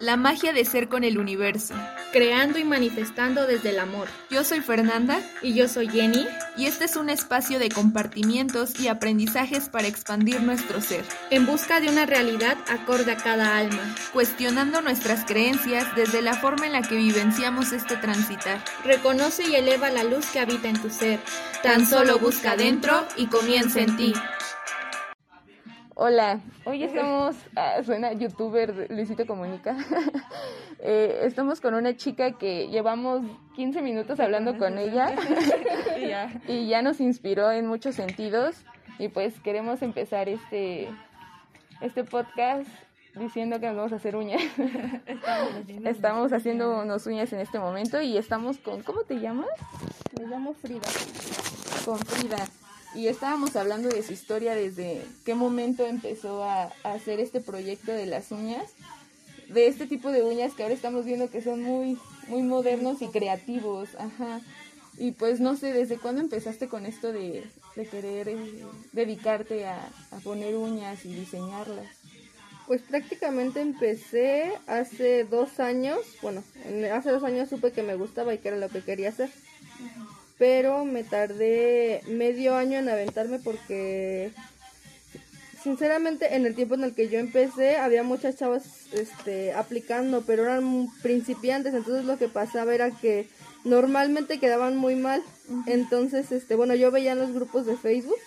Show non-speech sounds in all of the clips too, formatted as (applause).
La magia de ser con el universo. Creando y manifestando desde el amor. Yo soy Fernanda. Y yo soy Jenny. Y este es un espacio de compartimientos y aprendizajes para expandir nuestro ser. En busca de una realidad acorde a cada alma. Cuestionando nuestras creencias desde la forma en la que vivenciamos este transitar. Reconoce y eleva la luz que habita en tu ser. Tan solo busca dentro y comienza en ti. Hola, hoy estamos, (laughs) ah, suena youtuber Luisito Comunica, (laughs) eh, estamos con una chica que llevamos 15 minutos hablando con ella (laughs) y ya nos inspiró en muchos sentidos y pues queremos empezar este, este podcast diciendo que nos vamos a hacer uñas. Estamos haciendo unos uñas en este momento y estamos con, ¿cómo te llamas? Me llamo Frida. Con Frida y estábamos hablando de su historia desde qué momento empezó a, hacer este proyecto de las uñas, de este tipo de uñas que ahora estamos viendo que son muy, muy modernos y creativos, ajá. Y pues no sé, ¿desde cuándo empezaste con esto de, querer eh, dedicarte a, a poner uñas y diseñarlas? Pues prácticamente empecé hace dos años, bueno, hace dos años supe que me gustaba y que era lo que quería hacer pero me tardé medio año en aventarme porque sinceramente en el tiempo en el que yo empecé había muchas chavas este aplicando pero eran principiantes entonces lo que pasaba era que normalmente quedaban muy mal. Entonces este bueno yo veía en los grupos de Facebook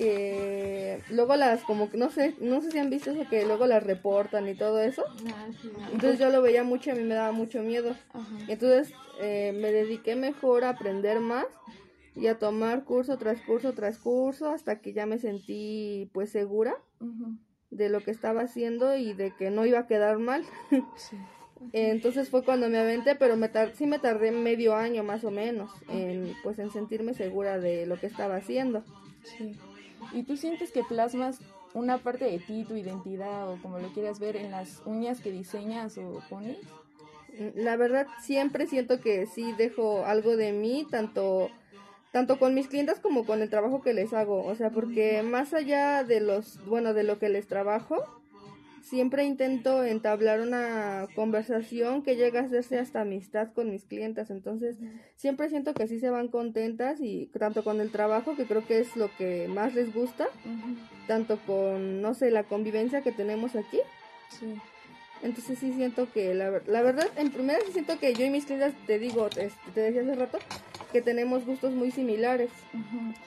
que luego las como que no sé no sé si han visto eso que luego las reportan y todo eso. Ah, entonces yo lo veía mucho y a mí me daba mucho miedo. Entonces eh, me dediqué mejor a aprender más y a tomar curso tras curso tras curso hasta que ya me sentí pues segura de lo que estaba haciendo y de que no iba a quedar mal. (laughs) Entonces fue cuando me aventé pero me sí me tardé medio año más o menos en pues en sentirme segura de lo que estaba haciendo. Sí. ¿Y tú sientes que plasmas una parte de ti, tu identidad o como lo quieras ver en las uñas que diseñas o pones? Mm, la verdad siempre siento que sí dejo algo de mí, tanto tanto con mis clientes como con el trabajo que les hago, o sea, porque más allá de los, bueno, de lo que les trabajo, siempre intento entablar una conversación que llega a hacerse hasta amistad con mis clientas. Entonces, siempre siento que sí se van contentas y tanto con el trabajo, que creo que es lo que más les gusta, tanto con, no sé, la convivencia que tenemos aquí. Sí. Entonces sí siento que la, la verdad, en primera sí siento que yo y mis clientes, te digo, te decía hace rato, que tenemos gustos muy similares.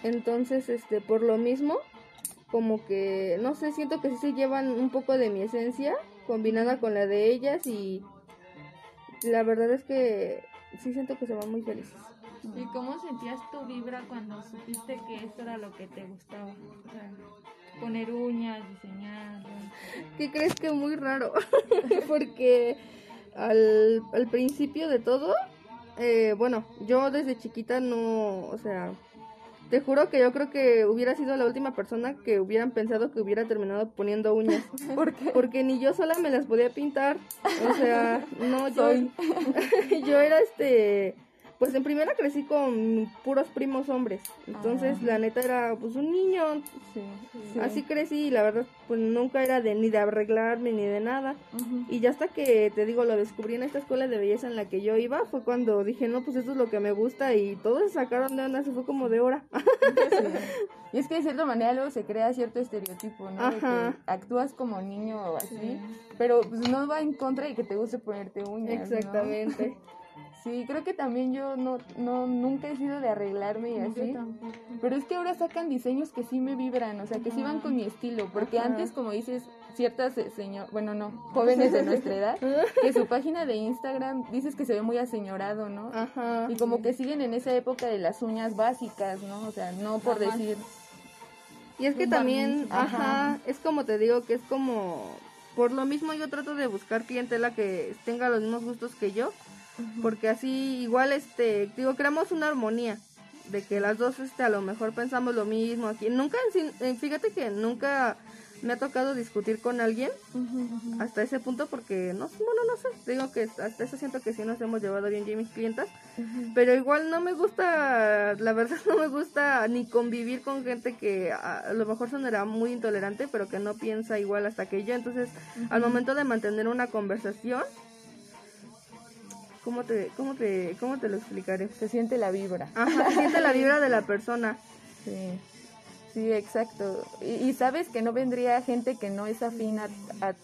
Entonces, este, por lo mismo, como que, no sé, siento que sí se llevan un poco de mi esencia combinada con la de ellas y la verdad es que sí siento que se van muy felices. ¿Y cómo sentías tu vibra cuando supiste que esto era lo que te gustaba? O sea, poner uñas, diseñar. ¿Qué crees que muy raro? (laughs) Porque al, al principio de todo, eh, bueno, yo desde chiquita no, o sea, te juro que yo creo que hubiera sido la última persona que hubieran pensado que hubiera terminado poniendo uñas. (laughs) ¿Por qué? Porque ni yo sola me las podía pintar. O sea, no, yo, (laughs) yo era este pues en primera crecí con puros primos hombres. Entonces, ah. la neta era pues un niño. Así crecí y la verdad pues nunca era de ni de arreglarme ni de nada. Y ya hasta que te digo lo descubrí en esta escuela de belleza en la que yo iba, fue cuando dije, "No, pues esto es lo que me gusta" y todos se sacaron de onda, se fue como de hora. (laughs) Y es que de cierta manera luego se crea cierto estereotipo, ¿no? De que actúas como niño así, pero pues no va en contra de que te guste ponerte uñas. Exactamente. (laughs) Sí, creo que también yo no, no nunca he sido de arreglarme y así. Pero es que ahora sacan diseños que sí me vibran, o sea, que sí van con mi estilo. Porque antes, como dices, ciertas eh, señor, bueno, no, jóvenes de nuestra edad, (laughs) que su página de Instagram dices que se ve muy aseñorado, ¿no? Ajá. Y como que siguen en esa época de las uñas básicas, ¿no? O sea, no por decir. Y es que también, ajá, es como te digo, que es como. Por lo mismo yo trato de buscar clientela que tenga los mismos gustos que yo porque así igual este digo creamos una armonía de que las dos este a lo mejor pensamos lo mismo aquí. Nunca fíjate que nunca me ha tocado discutir con alguien hasta ese punto porque no bueno no sé digo que hasta eso siento que sí nos hemos llevado bien yo y mis clientas pero igual no me gusta la verdad (laughs) no me gusta ni convivir con gente que a lo mejor sonará muy intolerante pero que no piensa igual hasta que yo. Entonces al momento de mantener una conversación ¿Cómo te, cómo te, cómo te lo explicaré? Se siente la vibra. Ajá, se siente la vibra de la persona. (laughs) Sí. Sí, exacto. Y, sabes que no vendría gente que no es afín a,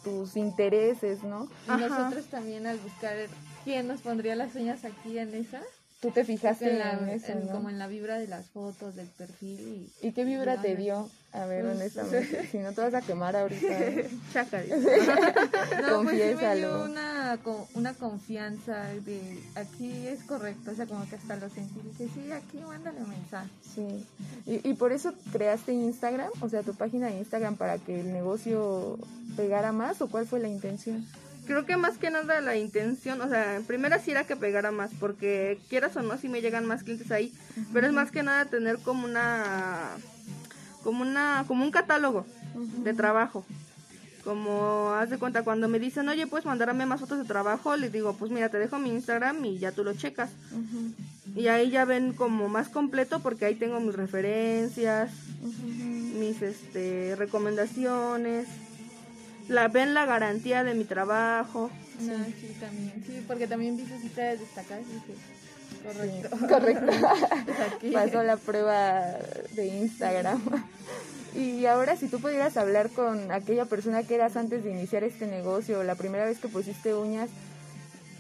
tus intereses, ¿no? Y nosotros también al buscar quién nos pondría las uñas aquí en esa. Tú te fijaste en, la, eso, Como en la vibra de las fotos, del perfil. ¿Y, qué vibra te dio? A ver, pues, honestamente, si no te vas a quemar ahorita. (laughs) Chaca. (laughs) no, pues me dio una, una confianza de aquí es correcto, o sea, como que hasta lo sentí. Dije, sí, aquí mándale mensaje. Sí. ¿Y, ¿Y por eso creaste Instagram? O sea, tu página de Instagram para que el negocio pegara más o cuál fue la intención? creo que más que nada la intención, o sea, en primera sí era que pegara más, porque quieras o no, si me llegan más clientes ahí, pero es más que nada tener como una, como una, como un catálogo de trabajo. Como, haz de cuenta, cuando me dicen, oye, puedes mandarme más fotos de trabajo, les digo, pues mira, te dejo mi Instagram y ya tú lo checas. Y ahí ya ven como más completo porque ahí tengo mis referencias, mis este, recomendaciones la ven la garantía de mi trabajo. No, sí, también. Sí, porque también vi sus destacadas y dije, correcto. correcto. (laughs) Pasó la prueba de Instagram. Y ahora si tú pudieras hablar con aquella persona que eras antes de iniciar este negocio, la primera vez que pusiste uñas,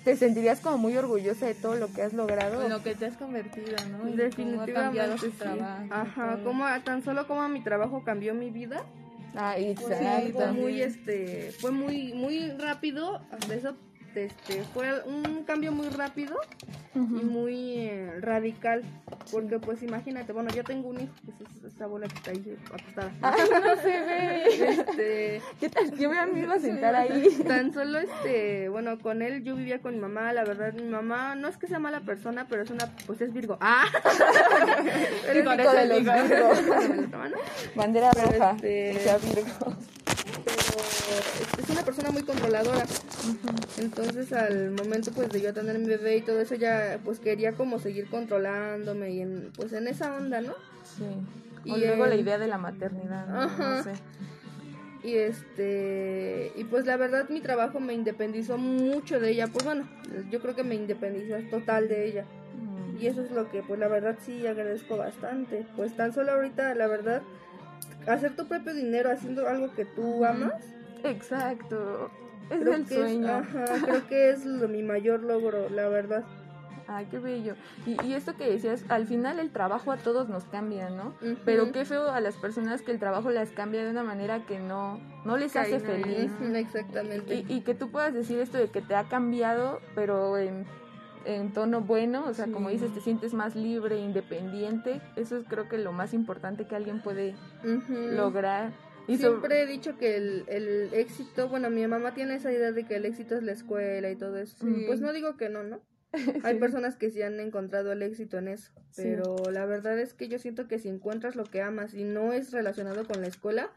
¿te sentirías como muy orgullosa de todo lo que has logrado? En lo que te has convertido, ¿no? Definitivamente. Ajá, como, tan solo como mi trabajo cambió mi vida Ah, exacto. fue muy, este, fue muy, muy rápido. Eso este, fue un cambio muy rápido y muy eh, radical. Porque, pues, imagínate, bueno, yo tengo un hijo, que es esta bola que está ahí acostada. Ay, no (laughs) se ve. Este, ¿Qué tal? Yo me iba a (laughs) sentar ahí. Tan solo, este, bueno, con él yo vivía con mi mamá. La verdad, mi mamá no es que sea mala persona, pero es una, pues es Virgo. ¡Ah! (laughs) Típico de los Virgos. Bandera roja. Este, sea Virgo es una persona muy controladora. Entonces al momento pues de yo tener mi bebé y todo eso ya pues quería como seguir controlándome y en, pues en esa onda, ¿no? Sí. Y luego la idea de la maternidad, ¿no? sé. Y este y pues la verdad mi trabajo me independizó mucho de ella, pues bueno, yo creo que me independizó total de ella. Y eso es lo que pues la verdad sí agradezco bastante. Pues tan solo ahorita la verdad hacer tu propio dinero haciendo algo que tú amas. Exacto. Es el sueño. ajá, (laughs) creo que es mi mayor logro, la verdad. Ay, qué bello. Y, y, esto que decías, al final el trabajo a todos nos cambia, ¿no? Pero qué feo a las personas que el trabajo las cambia de una manera que no, no les hace feliz. Exactamente. Y, y, que tú puedas decir esto de que te ha cambiado, pero en en tono bueno, o sea, como dices, te sientes más libre, independiente. Eso es creo que lo más importante que alguien puede lograr. Y Siempre he dicho que el, el, éxito, bueno, mi mamá tiene esa idea de que el éxito es la escuela y todo eso. Pues no digo que no, ¿no? (laughs) Hay personas que sí han encontrado el éxito en eso, pero la verdad es que yo siento que si encuentras lo que amas y no es relacionado con la escuela,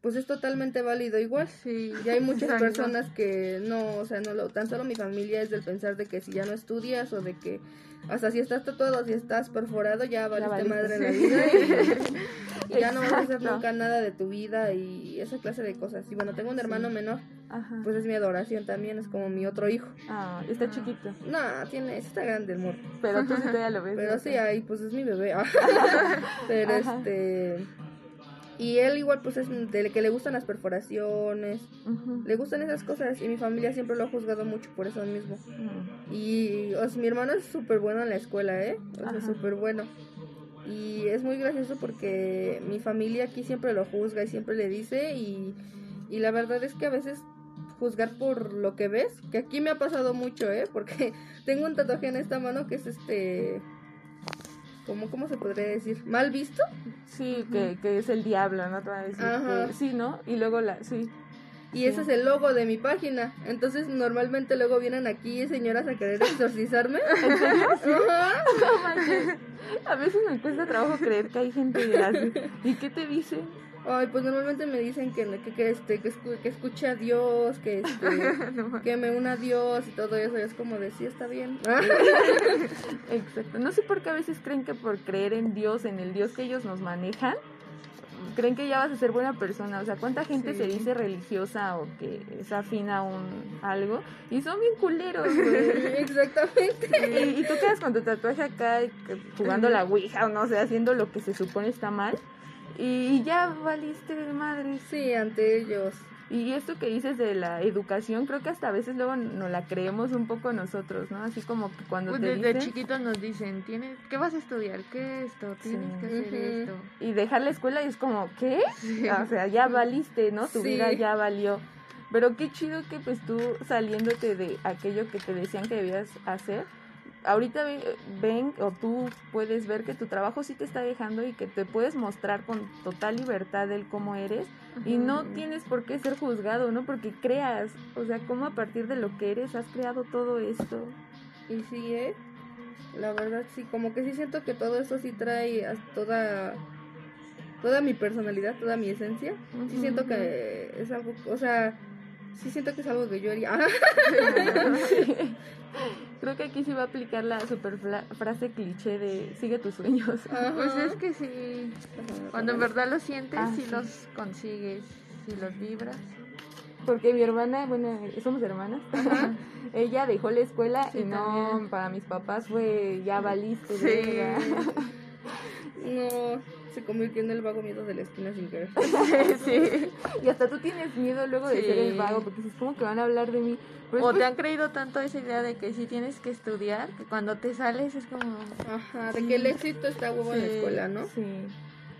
pues es totalmente válido igual. Sí. Y hay muchas (laughs) personas que no, o sea, no lo, tan solo mi familia es del pensar de que si ya no estudias o de que hasta si estás tatuado, si estás perforado, ya valiste madre en la vida (laughs) y, ya no vas a hacer nunca nada de tu vida y esa clase de cosas. Y bueno, tengo un hermano menor, pues es mi adoración también, es como mi otro hijo. Ah, está chiquito. No, tiene, está grande el morro. Pero tú sí todavía lo ves. Pero sí, ahí pues es mi bebé. (laughs) Pero este y él igual pues es de que le gustan las perforaciones, le gustan esas cosas y mi familia siempre lo ha juzgado mucho por eso mismo. Y o mi hermano es súper bueno en la escuela, ¿eh? O sea, súper bueno. Y es muy gracioso porque mi familia aquí siempre lo juzga y siempre le dice y, y la verdad es que a veces juzgar por lo que ves, que aquí me ha pasado mucho, ¿eh? Porque (laughs) tengo un tatuaje en esta mano que es este ¿Cómo, ¿Cómo se podría decir? ¿Mal visto? Sí, que, que es el diablo, ¿no? Te a decir que, sí, ¿no? Y luego la, sí. Y ese es el logo de mi página. Entonces, normalmente luego vienen aquí señoras a querer exorcizarme. (laughs) ¿En serio? (laughs) a veces me cuesta trabajo creer que hay gente así. ¿Y qué te dice? Ay, pues normalmente me dicen que, que, que este, que, escu- que escuche a Dios, que, este, (laughs) que me una a Dios y todo eso. Y es como de, sí, está bien. (laughs) Exacto. No sé por qué a veces creen que por creer en Dios, en el Dios que ellos nos manejan, creen que ya vas a ser buena persona. O sea, ¿cuánta gente Sí. se dice religiosa o que es afín a un algo? Y son bien culeros, güey. Exactamente. Y, y tú quedas con tu tatuaje acá jugando la ouija o no sé, haciendo lo que se supone está mal. Y ya valiste de madre. Sí, ante ellos. Y esto que dices de la educación, creo que hasta a veces luego nos la creemos un poco nosotros, ¿no? Así como que cuando Pues te desde dicen... chiquitos nos dicen, ¿tienes, ¿qué vas a estudiar? ¿Qué esto? Tienes Sí. que hacer esto. y dejar la escuela y es como, ¿qué? O sea, ya valiste, ¿no? Tu Sí. vida ya valió. Pero qué chido que pues tú saliéndote de aquello que te decían que debías hacer, ahorita ve- ven o tú puedes ver que tu trabajo sí te está dejando y que te puedes mostrar con total libertad el cómo eres y no tienes por qué ser juzgado, ¿no? Porque creas, o sea, cómo a partir de lo que eres has creado todo esto. Y sí, ¿eh? La verdad, sí, como que sí siento que todo eso sí trae a toda, toda mi personalidad, toda mi esencia. Sí Ujú. siento que es algo, o sea, sí siento que es algo que yo haría. (laughs) Creo que aquí sí va a aplicar la super frase cliché de sigue tus sueños. Ajá. Pues es que sí, cuando en verdad lo sientes, Ah, sí sí. los consigues, si los vibras. Porque mi hermana, bueno, somos hermanas, (laughs) ella dejó la escuela Sí, y no, también. para mis papás fue ya valiste. Sí. (laughs) No, se convirtió en el vago miedo de la esquina sin querer. (laughs) sí. Y hasta tú tienes miedo luego de Sí. ser el vago, porque dices, ¿cómo que van a hablar de mí? Pero O después- te han creído tanto esa idea de que sí tienes que estudiar, que cuando te sales es como... Ajá, de que el éxito está huevo en la escuela, ¿no? Sí.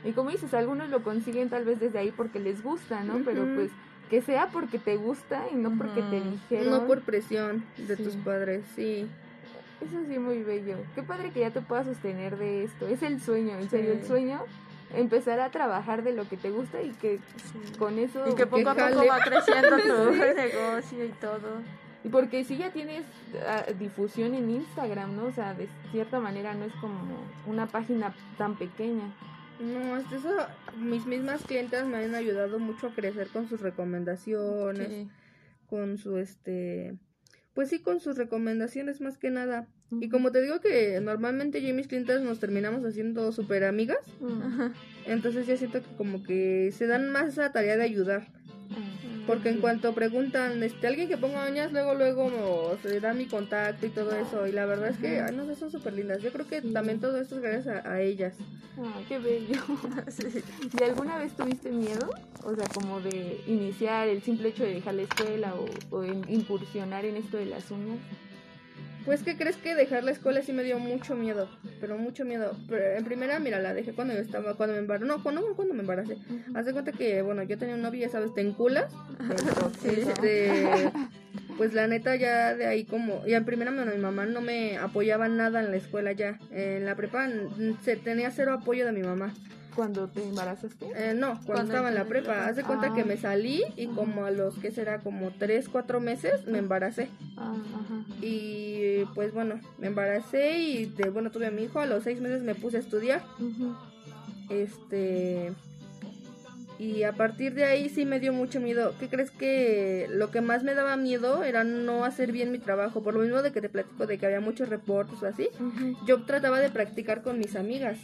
Y como dices, algunos lo consiguen tal vez desde ahí porque les gusta, ¿no? Pero pues que sea porque te gusta y no porque te dijeron. No por presión de Sí. tus padres, sí. Eso sí, muy bello. Qué padre que ya te puedas sostener de esto. Es el sueño, en serio, el sueño. Empezar a trabajar de lo que te gusta y que con eso... Y que poco a poco jale. va creciendo (laughs) tu negocio y todo. Y porque si ya tienes ah, difusión en Instagram, ¿no? O sea, de cierta manera no es como una página tan pequeña. No, hasta eso, mis mismas clientas me han ayudado mucho a crecer con sus recomendaciones, Sí. con su, este, pues sí, con sus recomendaciones más que nada. Y como te digo que normalmente yo y mis nos terminamos haciendo súper amigas, Mm. entonces ya siento que como que se dan más esa tarea de ayudar. Porque en cuanto preguntan, este, alguien que ponga uñas, luego, luego se da mi contacto y todo eso. Y la verdad es que, ay, no sé, son súper lindas. Yo creo que Sí. también todo esto es gracias a, a ellas. Ah, qué bello. (laughs) ¿Y alguna vez tuviste miedo? O sea, como de iniciar el simple hecho de dejar la escuela o, o en- incursionar en esto de las uñas. Pues, ¿qué crees que dejar la escuela sí me dio mucho miedo? Pero mucho miedo. Pero en primera, mira, la dejé cuando yo estaba, cuando me embaracé. No, cuando, cuando me embaracé. Haz de cuenta que, bueno, yo tenía un novio, ya sabes, te enculas. Este, (laughs) pues la neta ya de ahí como, ya en primera bueno, mi mamá no me apoyaba nada en la escuela ya. En la prepa se tenía cero apoyo de mi mamá. Cuando te embarazaste. Eh, no, cuando, Cuando estaba en la prepa. Haz de cuenta Ah. que me salí y como a los que será como tres, cuatro meses me embaracé. Ah, ajá. Y pues bueno, me embaracé y de, bueno, tuve a mi hijo. A los seis meses me puse a estudiar. Este. Y a partir de ahí sí me dio mucho miedo. ¿Qué crees que lo que más me daba miedo era no hacer bien mi trabajo? Por lo mismo de que te platico de que había muchos reportes o así. Yo trataba de practicar con mis amigas.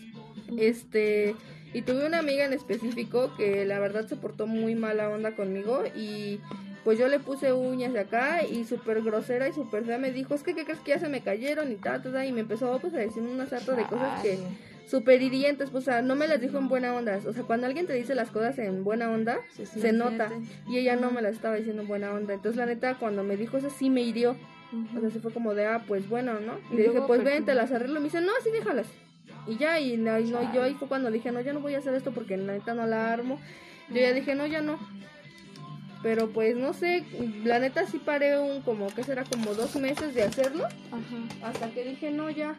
Este. Y tuve una amiga en específico que la verdad se portó muy mala onda conmigo y pues yo le puse uñas de acá y súper grosera y súper fea. Me dijo, es que ¿qué crees que ya se me cayeron y tal, tal, tal", y me empezó pues a decir una sarta de cosas que súper hirientes, pues, o sea, no me las dijo en buena onda, o sea, cuando alguien te dice las cosas en buena onda, Se nota, y ella no me las estaba diciendo en buena onda, entonces la neta, cuando me dijo eso sí me hirió, o sea, se fue como de, ah, pues bueno, ¿no? Y Y le dije, pues ven, te las arreglo, y me dice, no, así déjalas, y ya, y no, y no, yo ahí fue cuando dije, no, ya no voy a hacer esto porque la neta no la armo, yo ya dije, no, ya no, pero pues no sé, la neta sí paré un como, ¿qué será? Como dos meses de hacerlo, Ajá. hasta que dije, no, ya,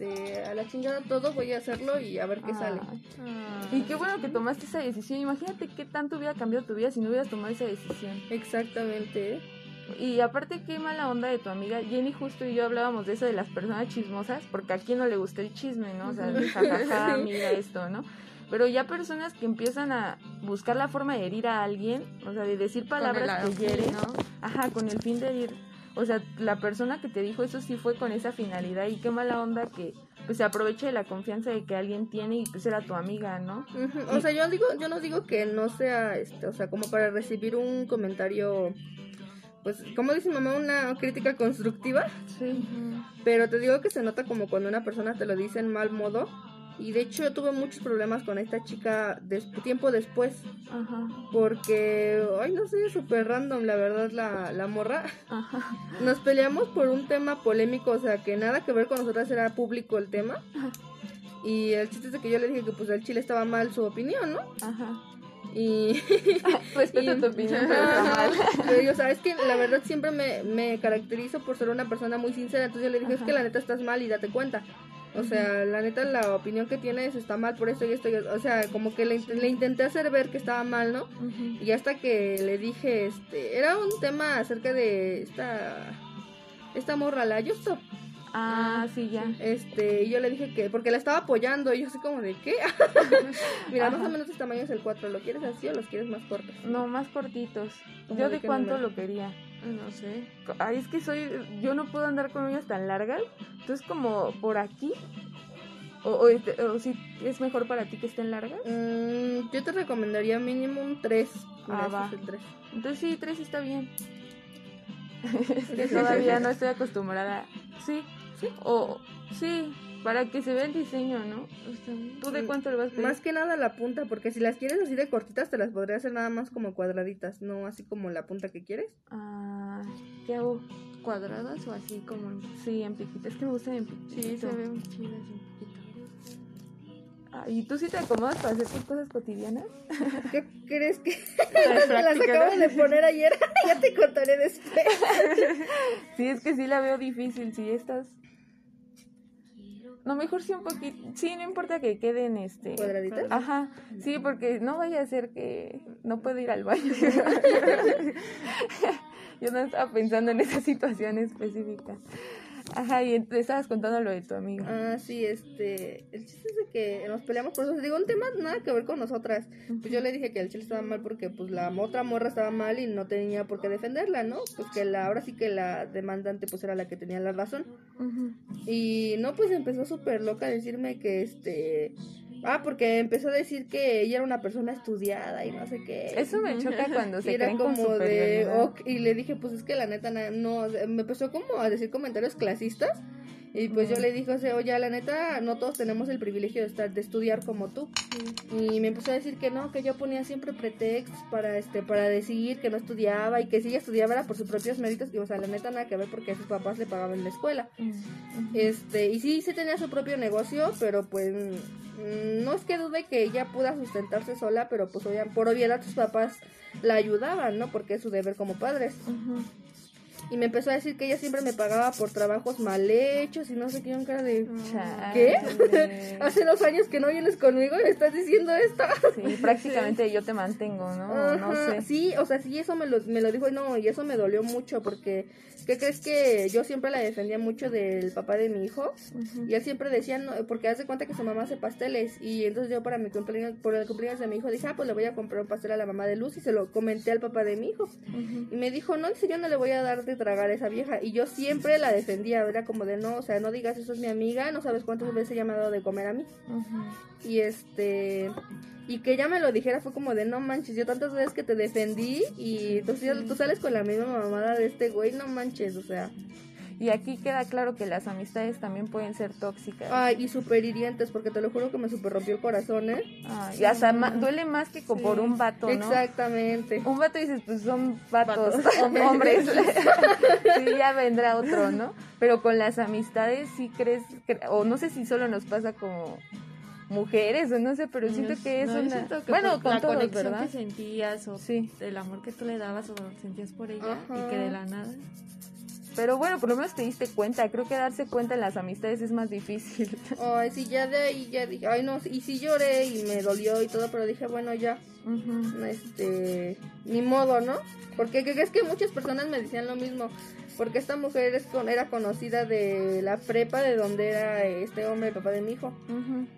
este, a la chingada todo, voy a hacerlo y a ver qué sale. Ah. Y qué bueno que tomaste esa decisión. Imagínate qué tanto hubiera cambiado tu vida si no hubieras tomado esa decisión. Exactamente. ¿eh? Y aparte, qué mala onda de tu amiga. Jenny justo y yo hablábamos de eso de las personas chismosas, porque a quién no le gusta el chisme, ¿no? O sea, jajaja, (laughs) mira esto, ¿no? Pero ya personas que empiezan a buscar la forma de herir a alguien, o sea, de decir palabras que hieren, ¿no? ajá, con el fin de herir. O sea, la persona que te dijo eso sí fue con esa finalidad y qué mala onda que pues se aproveche de la confianza de que alguien tiene y pues era tu amiga, ¿no? O sea, yo digo, yo no digo que no sea, este, o sea, como para recibir un comentario pues, como dice mamá, una crítica constructiva. Sí. Pero te digo que se nota como cuando una persona te lo dice en mal modo. Y de hecho yo tuve muchos problemas con esta chica tiempo después. Ajá. Porque, ay, no sé, súper random, la verdad, la, la morra. Ajá. Nos peleamos por un tema polémico, o sea, que nada que ver con nosotras era público el tema. Y el chiste es de que yo le dije que pues el chile estaba mal su opinión, ¿no? Ajá. Y. (laughs) Respeto tu opinión, pero yo, sabes que la verdad siempre me, me caracterizo por ser una persona muy sincera. Entonces yo le dije, es que la neta estás mal y date cuenta. O sea, la neta, la opinión que tienes está mal por esto y esto. o sea, como que le, le, intenté hacer ver que estaba mal, ¿no? Y hasta que le dije, este. Era un tema acerca de esta. Esta morra, la Justo. Ah, sí, ya. Este, y yo le dije que, porque la estaba apoyando, y yo así como de, ¿qué? (laughs) Mira, más o menos este tamaño es el 4, ¿lo quieres así o los quieres más cortos? No, más cortitos. ¿Yo de, cuánto lo quería? No sé. Ay, es que soy, yo no puedo andar con uñas tan largas, entonces como por aquí, o, o, este, si es mejor para ti que estén largas. Mm, yo te recomendaría mínimo un 3. Ah, va. Entonces sí, 3 está bien. es (laughs) que (laughs) todavía no estoy acostumbrada. Sí, o, sí, para que se vea el diseño, ¿no? ¿Tú de mm, cuánto le vas a pedir? Más que nada la punta, porque si las quieres así de cortitas, te las podría hacer nada más como cuadraditas, no así como la punta que quieres. Ah, ¿qué hago? ¿Cuadradas o así como? Sí, en piquitas. Es que me gustan en. Sí, se ven chidas en piquitas. Ah, ¿Y tú sí te acomodas para hacer tus cosas cotidianas? ¿Qué crees que (laughs) (laughs) las acabo de poner ayer? (laughs) ya te contaré después. sí, es que sí la veo difícil. Si estás no, mejor sí un poquito. Sí, no importa que queden este. ¿Cuadraditas? Ajá. Sí, porque no vaya a ser que no pueda ir al baño. (laughs) (laughs) Yo no estaba pensando en esa situación específica. Ajá, y te estabas contando lo de tu amiga. Ah, sí, este. El chiste es de que nos peleamos por eso. Digo, un tema nada que ver con nosotras. Pues yo le dije que el chile estaba mal porque, pues, la otra morra estaba mal y no tenía por qué defenderla, ¿no? Pues que la, ahora sí que la demandante, pues, era la que tenía la razón. Y no, pues empezó súper loca a decirme que, este Ah, porque empezó a decir que ella era una persona estudiada y no sé qué. Eso me choca cuando se y era como de y le dije, pues es que la neta no, me empezó como a decir comentarios clasistas y pues yo le dije, o sea, oye, la neta, no todos tenemos el privilegio de estar, de estudiar como tú. Y me empezó a decir que no, que yo ponía siempre pretextos para este, para decir que no estudiaba y que si ella estudiaba era por sus propios méritos, y o sea, la neta nada que ver porque a sus papás le pagaban la escuela. Este, y sí, sí tenía su propio negocio, pero pues mm, no es que dude que ella pueda sustentarse sola, pero pues por obviedad sus papás la ayudaban, ¿no? Porque es su deber como padres y me empezó a decir que ella siempre me pagaba por trabajos mal hechos y no sé qué, un cara de... ¿Qué? (laughs) Hace dos años que no vienes conmigo y me estás diciendo esto. Sí, prácticamente yo te mantengo, ¿no? no sé. Sí, o sea, sí, eso me lo, me lo dijo y no, y eso me dolió mucho porque ¿Qué crees que yo siempre la defendía mucho del papá de mi hijo? Y él siempre decía, no, porque hace cuenta que su mamá hace pasteles. Y entonces yo para mi cumpleaños, por el cumpleaños de mi hijo, dije, ah, pues le voy a comprar un pastel a la mamá de Luz y se lo comenté al papá de mi hijo. Y me dijo, no, si yo no le voy a dar de tragar a esa vieja. Y yo siempre la defendía, era como de, no, o sea, no digas eso es mi amiga, no sabes cuántas veces ella me ha dado de comer a mí. Y este y que ella me lo dijera fue como de no manches, yo tantas veces que te defendí y tú, tú sales con la misma mamada de este güey, no manches, o sea. Y aquí queda claro que las amistades también pueden ser tóxicas. Ay, y súper hirientes, porque te lo juro que me super rompió el corazón, ¿eh? Ay, y hasta duele más que por un vato, ¿no? Exactamente. Un vato dices, pues son vatos, (laughs) hombres. (laughs) (laughs) sí, ya vendrá otro, ¿no? Pero con las amistades sí crees, o no sé si solo nos pasa como mujeres o no sé, pero siento que es una... bueno, con la conexión que sentías o sí. el amor que tú le dabas o sentías por ella y que de la nada... Pero bueno, por lo menos te diste cuenta. Creo que darse cuenta en las amistades es más difícil. (laughs) Ay, sí, ya de ahí ya dije, ay no, y sí lloré y me dolió y todo, pero dije, bueno, ya, este, ni modo, ¿no? Porque es que muchas personas me decían lo mismo porque esta mujer es con, era conocida de la prepa de donde era este hombre, el papá de mi hijo.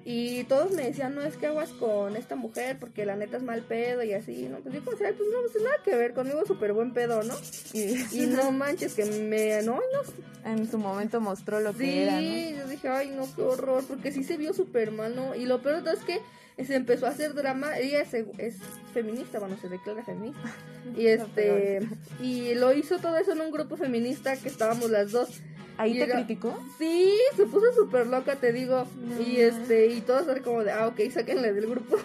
Y todos me decían, no, es que aguas con esta mujer porque la neta es mal pedo y así, ¿no? Pues yo pues no, pues nada que ver, conmigo súper buen pedo, ¿no? Y, no manches, que me, no, no. En su momento mostró lo que era, Sí, yo dije, ay, no, qué horror, porque sí se vio súper mal, ¿no? Y lo peor es que se empezó a hacer drama, ella es, es feminista, bueno, se declara feminista. (laughs) Y este y lo hizo todo eso en un grupo feminista que estábamos las dos. ¿Ahí te criticó? Sí, se puso súper loca, te digo. Y este, y todos eran como de, ah, ok, sáquenle del grupo.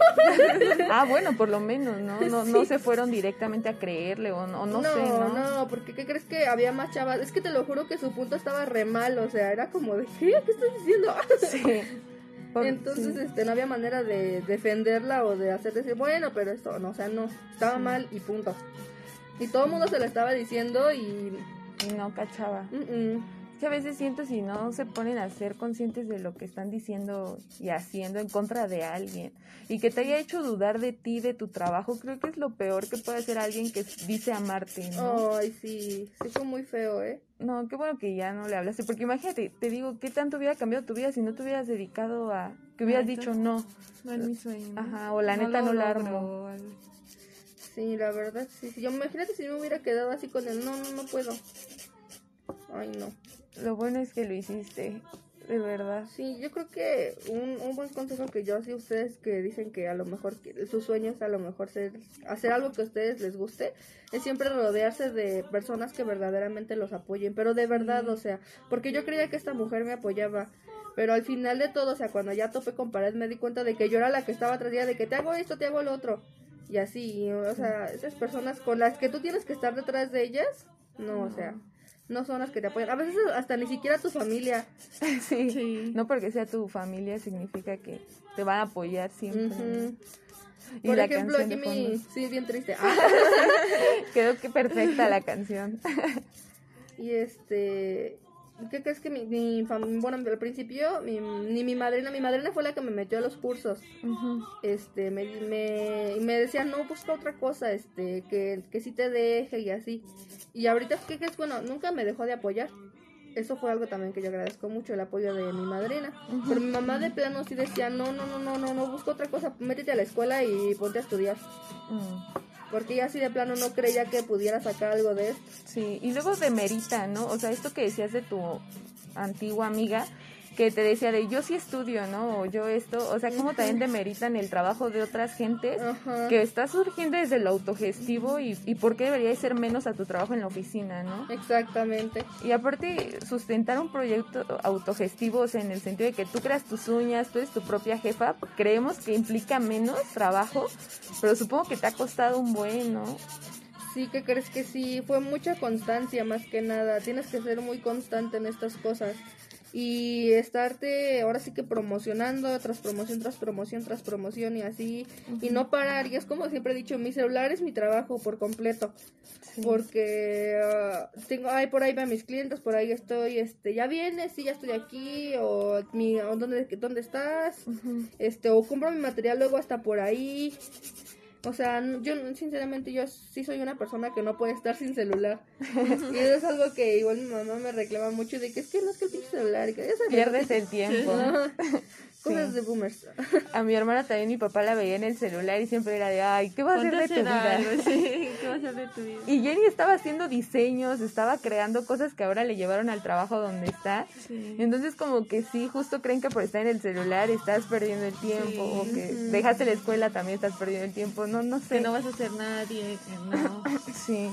(laughs) ah, bueno, por lo menos, ¿no? No, no se fueron directamente a creerle o no, no, sé, ¿no? No, porque ¿qué crees que había más chavas? Es que te lo juro que su punto estaba re mal, o sea, era como de, ¿qué? ¿Qué estás diciendo? sí. (laughs) Entonces, este, no había manera de defenderla o de hacer decir, bueno, pero esto, no, o sea, no, estaba mal y punto. Y todo el mundo se lo estaba diciendo y... Y no cachaba. Que a veces siento si no se ponen a ser conscientes de lo que están diciendo y haciendo en contra de alguien y que te haya hecho dudar de ti, de tu trabajo, creo que es lo peor que puede hacer alguien que dice amarte, ¿no? Ay, sí, sí fue muy feo, ¿eh? No, qué bueno que ya no le hablaste, porque imagínate, te digo, ¿qué tanto hubiera cambiado tu vida si no te hubieras dedicado a, que hubieras dicho no? No es mi sueño. Ajá, o la neta no la armo. Sí, la verdad, sí, sí. Yo imagínate si me hubiera quedado así con él, no, no, no puedo. Ay, no. Lo bueno es que lo hiciste, de verdad. Sí, yo creo que un, un buen consejo que yo hacía a ustedes que dicen que a lo mejor sus sueños a lo mejor ser, hacer algo que a ustedes les guste, es siempre rodearse de personas que verdaderamente los apoyen, pero de verdad, o sea, porque yo creía que esta mujer me apoyaba, pero al final de todo, o sea, cuando ya topé con pared me di cuenta de que yo era la que estaba atrás de que te hago esto, te hago lo otro. Y así, o sea, esas personas con las que tú tienes que estar detrás de ellas, no, o sea, no son las que te apoyan. A veces hasta ni siquiera tu familia. (laughs) Sí, no porque sea tu familia significa que te van a apoyar siempre. Y Por ejemplo, aquí mi... Sí, bien triste. (laughs) Quedó que perfecta la canción. (laughs) y este... ¿Qué crees que mi, mi bueno, al principio ni mi madrina, mi madrina fue la que me metió a los cursos. Este, me, me, me decía, no, busca otra cosa, este, que, que sí te deje y así. Y ahorita, ¿qué crees? Bueno, nunca me dejó de apoyar. Eso fue algo también que yo agradezco mucho, el apoyo de mi madrina. Pero mi mamá de plano sí decía, no, no, no, no, no, no, busca otra cosa, métete a la escuela y ponte a estudiar. Mm porque ella así de plano no creía que pudiera sacar algo de esto. Sí, y luego de Merita, ¿no? O sea, esto que decías de tu antigua amiga, que te decía de yo sí estudio, ¿no? O yo esto, o sea, como también demeritan el trabajo de otras gentes que está surgiendo desde el autogestivo y, y por qué debería ser menos a tu trabajo en la oficina, ¿no? Exactamente. Y aparte, sustentar un proyecto autogestivo, o sea, en el sentido de que tú creas tus uñas, tú eres tu propia jefa, creemos que implica menos trabajo, pero supongo que te ha costado un buen, ¿no? Sí, que crees que sí, fue mucha constancia más que nada, tienes que ser muy constante en estas cosas y estarte ahora sí que promocionando tras promoción tras promoción tras promoción y así y no parar. Y es como siempre he dicho mi celular es mi trabajo por completo porque ah, tengo ay por ahí van mis clientes por ahí estoy este ya vienes sí ya estoy aquí o mi dónde dónde estás este o compro mi material luego hasta por ahí o sea, yo sinceramente yo sí soy una persona que no puede estar sin celular. (laughs) y eso es algo que igual mi mamá me reclama mucho de que es que no es que el pinche celular, que ya Pierdes el tiempo. (laughs) Cosas de boomers. (laughs) A mi hermana también mi papá la veía en el celular y siempre era de, ay, ¿qué va a hacer de tu vida? (laughs) ¿Qué va a hacer de tu vida? Y Jenny estaba haciendo diseños, estaba creando cosas que ahora le llevaron al trabajo donde está. Entonces como que sí, justo creen que por estar en el celular estás perdiendo el tiempo o que dejaste la escuela también estás perdiendo el tiempo. No, no sé. Que no vas a ser nadie, que no. (laughs) sí.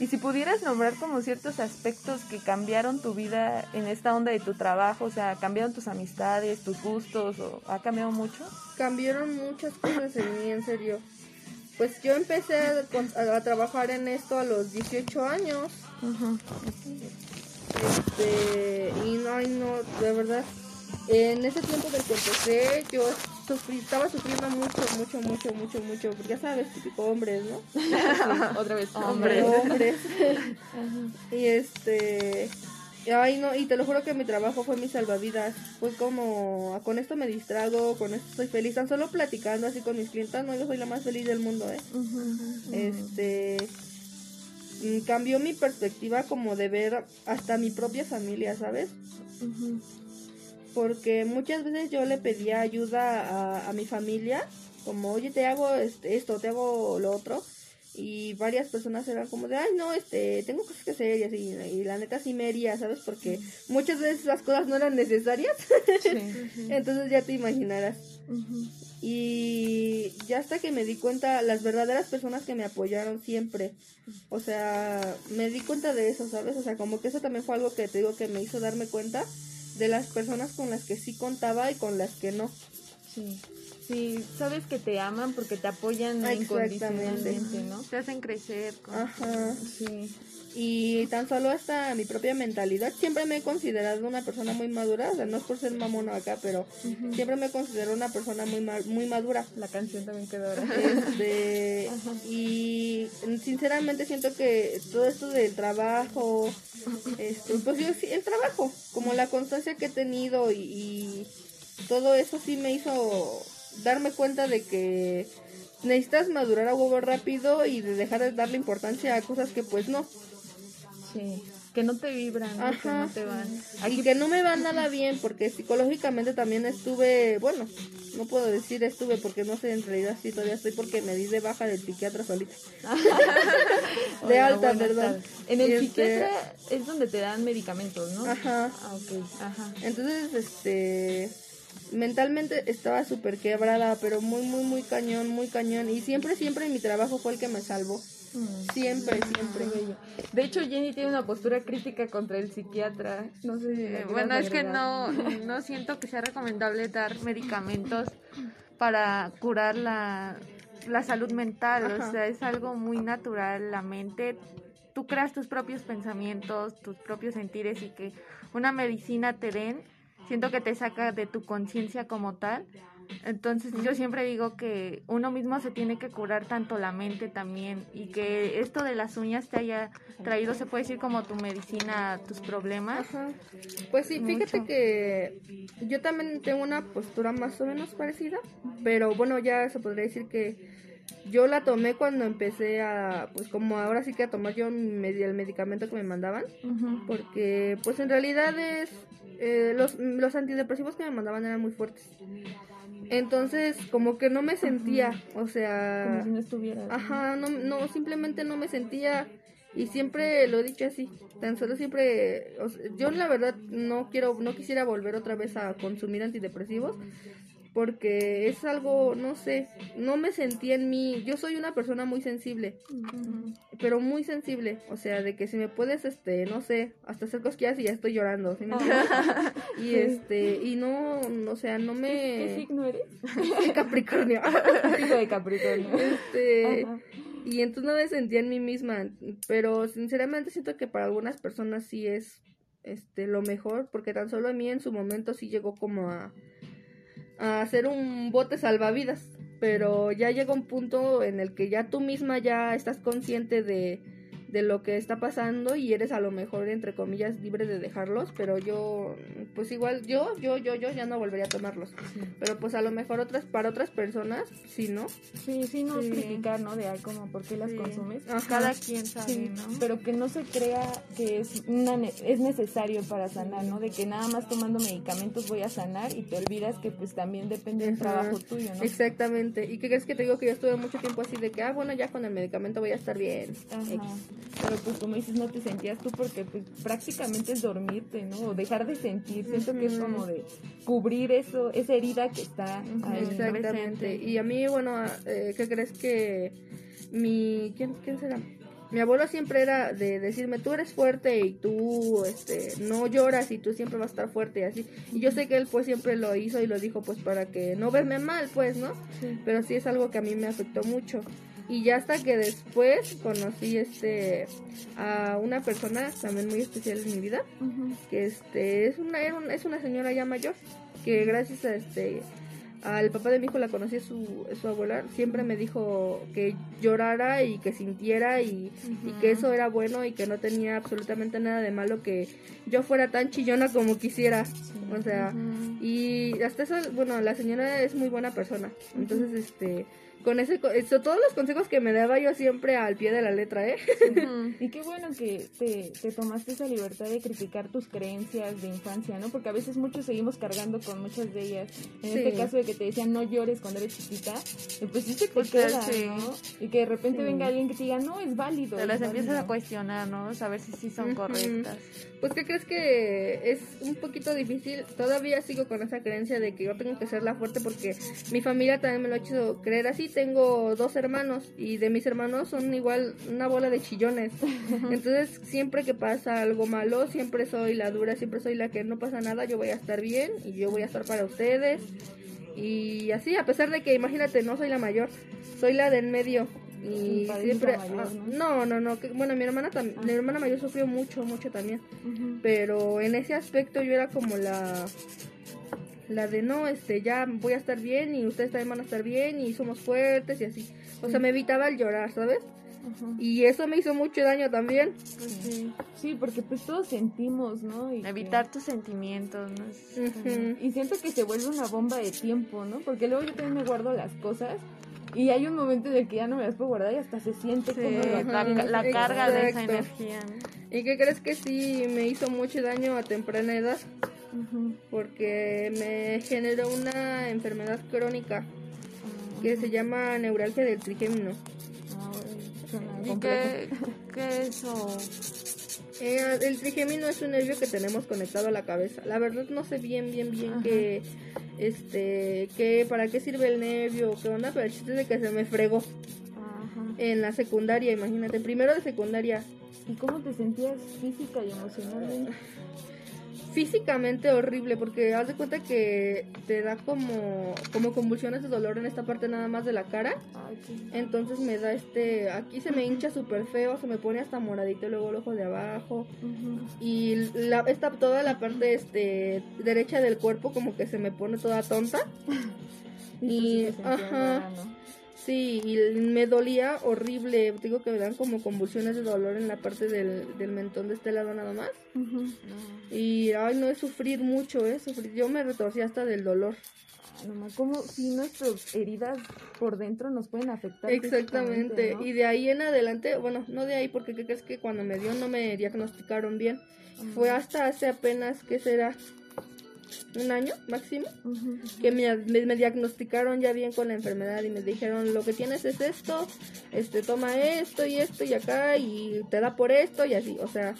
Y si pudieras nombrar como ciertos aspectos que cambiaron tu vida en esta onda de tu trabajo, o sea, cambiaron tus amistades, tus gustos, o ha cambiado mucho? Cambiaron muchas cosas en mí, en serio. Pues yo empecé a, trabajar en esto a los 18 años. Este, y no, no, de verdad, en ese tiempo del que empecé, yo estaba sufriendo mucho, mucho, mucho, mucho, mucho. Ya sabes, típico hombres, ¿no? (laughs) Otra vez, hombres. Hombres. (laughs) y este... Ay, no, y te lo juro que mi trabajo fue mi salvavidas. Fue como, con esto me distrago, con esto estoy feliz. Tan solo platicando así con mis clientes, no, yo soy la más feliz del mundo, ¿eh? Este mm, cambió mi perspectiva como de ver hasta mi propia familia, ¿sabes? Porque muchas veces yo le pedía ayuda a, mi familia, como, oye, te hago este, esto, te hago lo otro, y varias personas eran como de, ay, no, este, tengo cosas que hacer y así, y la neta sí me hería, ¿sabes? Porque muchas veces las cosas no eran necesarias, (laughs) entonces ya te imaginarás. Y ya hasta que me di cuenta, las verdaderas personas que me apoyaron siempre, o sea, me di cuenta de eso, ¿sabes? O sea, como que eso también fue algo que te digo que me hizo darme cuenta de las personas con las que sí contaba y con las que no. Sí. Sí, sabes que te aman porque te apoyan incondicionalmente, ¿no? Te hacen crecer. Ajá. Sí. Y tan solo hasta mi propia mentalidad. Siempre me he considerado una persona muy madura. O sea, no es por ser mamono acá, pero siempre me considero una persona muy muy madura. La canción también quedó ahora. Este, y sinceramente siento que todo esto del trabajo, este, pues yo sí, el trabajo, como la constancia que he tenido y, todo eso sí me hizo darme cuenta de que necesitas madurar a huevo rápido y de dejar de darle importancia a cosas que pues no. Sí, que no te vibran, que no te van. Y que no me va nada bien porque psicológicamente también estuve, bueno, no puedo decir estuve porque no sé en realidad si todavía estoy porque me di de baja del psiquiatra solita. (laughs) de alta, verdad. En el este, psiquiatra es donde te dan medicamentos, ¿no? Ajá. Ah, Ajá. Entonces, este mentalmente estaba súper quebrada, pero muy, muy, muy cañón, muy cañón. Y siempre, siempre mi trabajo fue el que me salvó. Siempre, siempre. De hecho, Jenny tiene una postura crítica contra el psiquiatra. No sé eh, Bueno, es que no, no siento que sea recomendable dar medicamentos para curar la, la salud mental. O sea, es algo muy natural. La mente, tú creas tus propios pensamientos, tus propios sentires y que una medicina te den siento que te saca de tu conciencia como tal. Entonces yo siempre digo que uno mismo se tiene que curar tanto la mente también y que esto de las uñas te haya traído, se puede decir como tu medicina tus problemas. Pues sí, fíjate que yo también tengo una postura más o menos parecida, pero bueno, ya se podría decir que yo la tomé cuando empecé a, pues como ahora sí que a tomar yo el medicamento que me mandaban, porque pues en realidad es eh, los, los antidepresivos que me mandaban eran muy fuertes. Entonces, como que no me sentía, o sea... Como si no estuviera. Ajá, no, no, simplemente no me sentía y siempre lo he dicho así, tan solo siempre, yo la verdad no quiero, no quisiera volver otra vez a consumir antidepresivos, porque es algo, no sé, no me sentí en mí, yo soy una persona muy sensible, pero muy sensible, o sea, de que si me puedes, este, no sé, hasta hacer cosquillas y ya estoy llorando, y este, y no, o sea, no me... ¿Qué, signo eres? (laughs) Capricornio. (laughs) Hijo de Capricornio. Este... Y entonces no me sentía en mí misma, pero sinceramente siento que para algunas personas sí es este lo mejor, porque tan solo a mí en su momento sí llegó como a a hacer un bote salvavidas, pero ya llega un punto en el que ya tú misma ya estás consciente de de lo que está pasando y eres a lo mejor entre comillas libre de dejarlos, pero yo pues igual yo yo yo yo ya no volvería a tomarlos. Pero pues a lo mejor otras para otras personas sí, ¿no? Sí, sí no criticar, ¿no? De como por qué las consumes. Cada quien sabe, ¿no? Pero que no se crea que es una es necesario para sanar, ¿no? De que nada más tomando medicamentos voy a sanar y te olvidas que pues también depende del trabajo tuyo, ¿no? Exactamente. ¿Y qué crees que te digo que yo estuve mucho tiempo así de que ah, bueno, ya con el medicamento voy a estar bien? Ajá pero pues como dices, no te sentías tú porque pues prácticamente es dormirte, ¿no? O dejar de sentir, siento que es como de cubrir eso, esa herida que está ahí Exactamente. Y a mí, bueno, eh, ¿qué crees que mi, ¿quién, quién será? Mi abuelo siempre era de decirme, tú eres fuerte y tú este, no lloras y tú siempre vas a estar fuerte y así. Y yo sé que él pues siempre lo hizo y lo dijo pues para que no verme mal, pues, ¿no? Pero sí es algo que a mí me afectó mucho y ya hasta que después conocí este a una persona también muy especial en mi vida que este es una es una señora ya mayor que gracias a este al papá de mi hijo la conocí su, su abuela, siempre me dijo que llorara y que sintiera y, y, que eso era bueno y que no tenía absolutamente nada de malo que yo fuera tan chillona como quisiera. O sea, y hasta eso, bueno, la señora es muy buena persona. Entonces, este con ese eso, todos los consejos que me daba yo siempre al pie de la letra, ¿eh? Y qué bueno que te, te, tomaste esa libertad de criticar tus creencias de infancia, ¿no? Porque a veces muchos seguimos cargando con muchas de ellas. En este caso de que te decían no llores cuando eres chiquita, pues sí te queda, ¿no? Y que de repente venga alguien que te diga, no, es válido. Te las empiezas a cuestionar, ¿no? Saber si sí son correctas. Pues, ¿qué crees que es un poquito difícil? Todavía sigo con esa creencia de que yo tengo que ser la fuerte porque mi familia también me lo ha hecho creer así tengo dos hermanos y de mis hermanos son igual una bola de chillones. (laughs) Entonces, siempre que pasa algo malo, siempre soy la dura, siempre soy la que no pasa nada, yo voy a estar bien y yo voy a estar para ustedes. Y así, a pesar de que, imagínate, no soy la mayor, soy la del medio. Y siempre... Ah, ¿no? no, no, bueno, mi hermana, también mi hermana mayor sufrió mucho, mucho también. Pero en ese aspecto yo era como la la de no, este, ya voy a estar bien y ustedes también van a estar bien y somos fuertes y así. O sea, me evitaba el llorar, ¿sabes? Y eso me hizo mucho daño también. sí. sí, porque pues todos sentimos, ¿no? Evitar tus sentimientos, ¿no? Y siento que se vuelve una bomba de tiempo, ¿no? Porque luego yo también me guardo las cosas y hay un momento en el que ya no me las puedo guardar y hasta se siente como la, carga de esa energía. ¿Y qué crees que sí me hizo mucho daño a temprana edad? Porque me generó una enfermedad crónica que se llama neuralgia del trigémino. ¿Y (laughs) qué, es eso? Eh, el trigémino es un nervio que tenemos conectado a la cabeza. La verdad no sé bien, bien, bien que, este, que para qué sirve el nervio, qué onda, pero el chiste es de que se me fregó. En la secundaria, imagínate, primero de secundaria. ¿Y cómo te sentías física y emocionalmente? Físicamente horrible porque haz de cuenta que te da como como convulsiones de dolor en esta parte nada más de la cara. Entonces me da este, aquí se me hincha súper feo, se me pone hasta moradito luego el ojo de abajo. Y la, esta toda la parte este derecha del cuerpo como que se me pone toda tonta. (laughs) y ajá. Sí, y me dolía horrible. Digo que me dan como convulsiones de dolor en la parte del, mentón de este lado nada más. Y, ay, no es sufrir mucho, ¿eh? Sufrir. Yo me retorcí hasta del dolor. No, como si nuestras heridas por dentro nos pueden afectar. Exactamente. Y de ahí en adelante, bueno, no de ahí porque ¿qué crees que cuando me dio no me diagnosticaron bien? Fue hasta hace apenas, ¿qué será? Un año máximo, que me, me, diagnosticaron ya bien con la enfermedad y me dijeron lo que tienes es esto, este toma esto y esto y acá y te da por esto y así, o sea,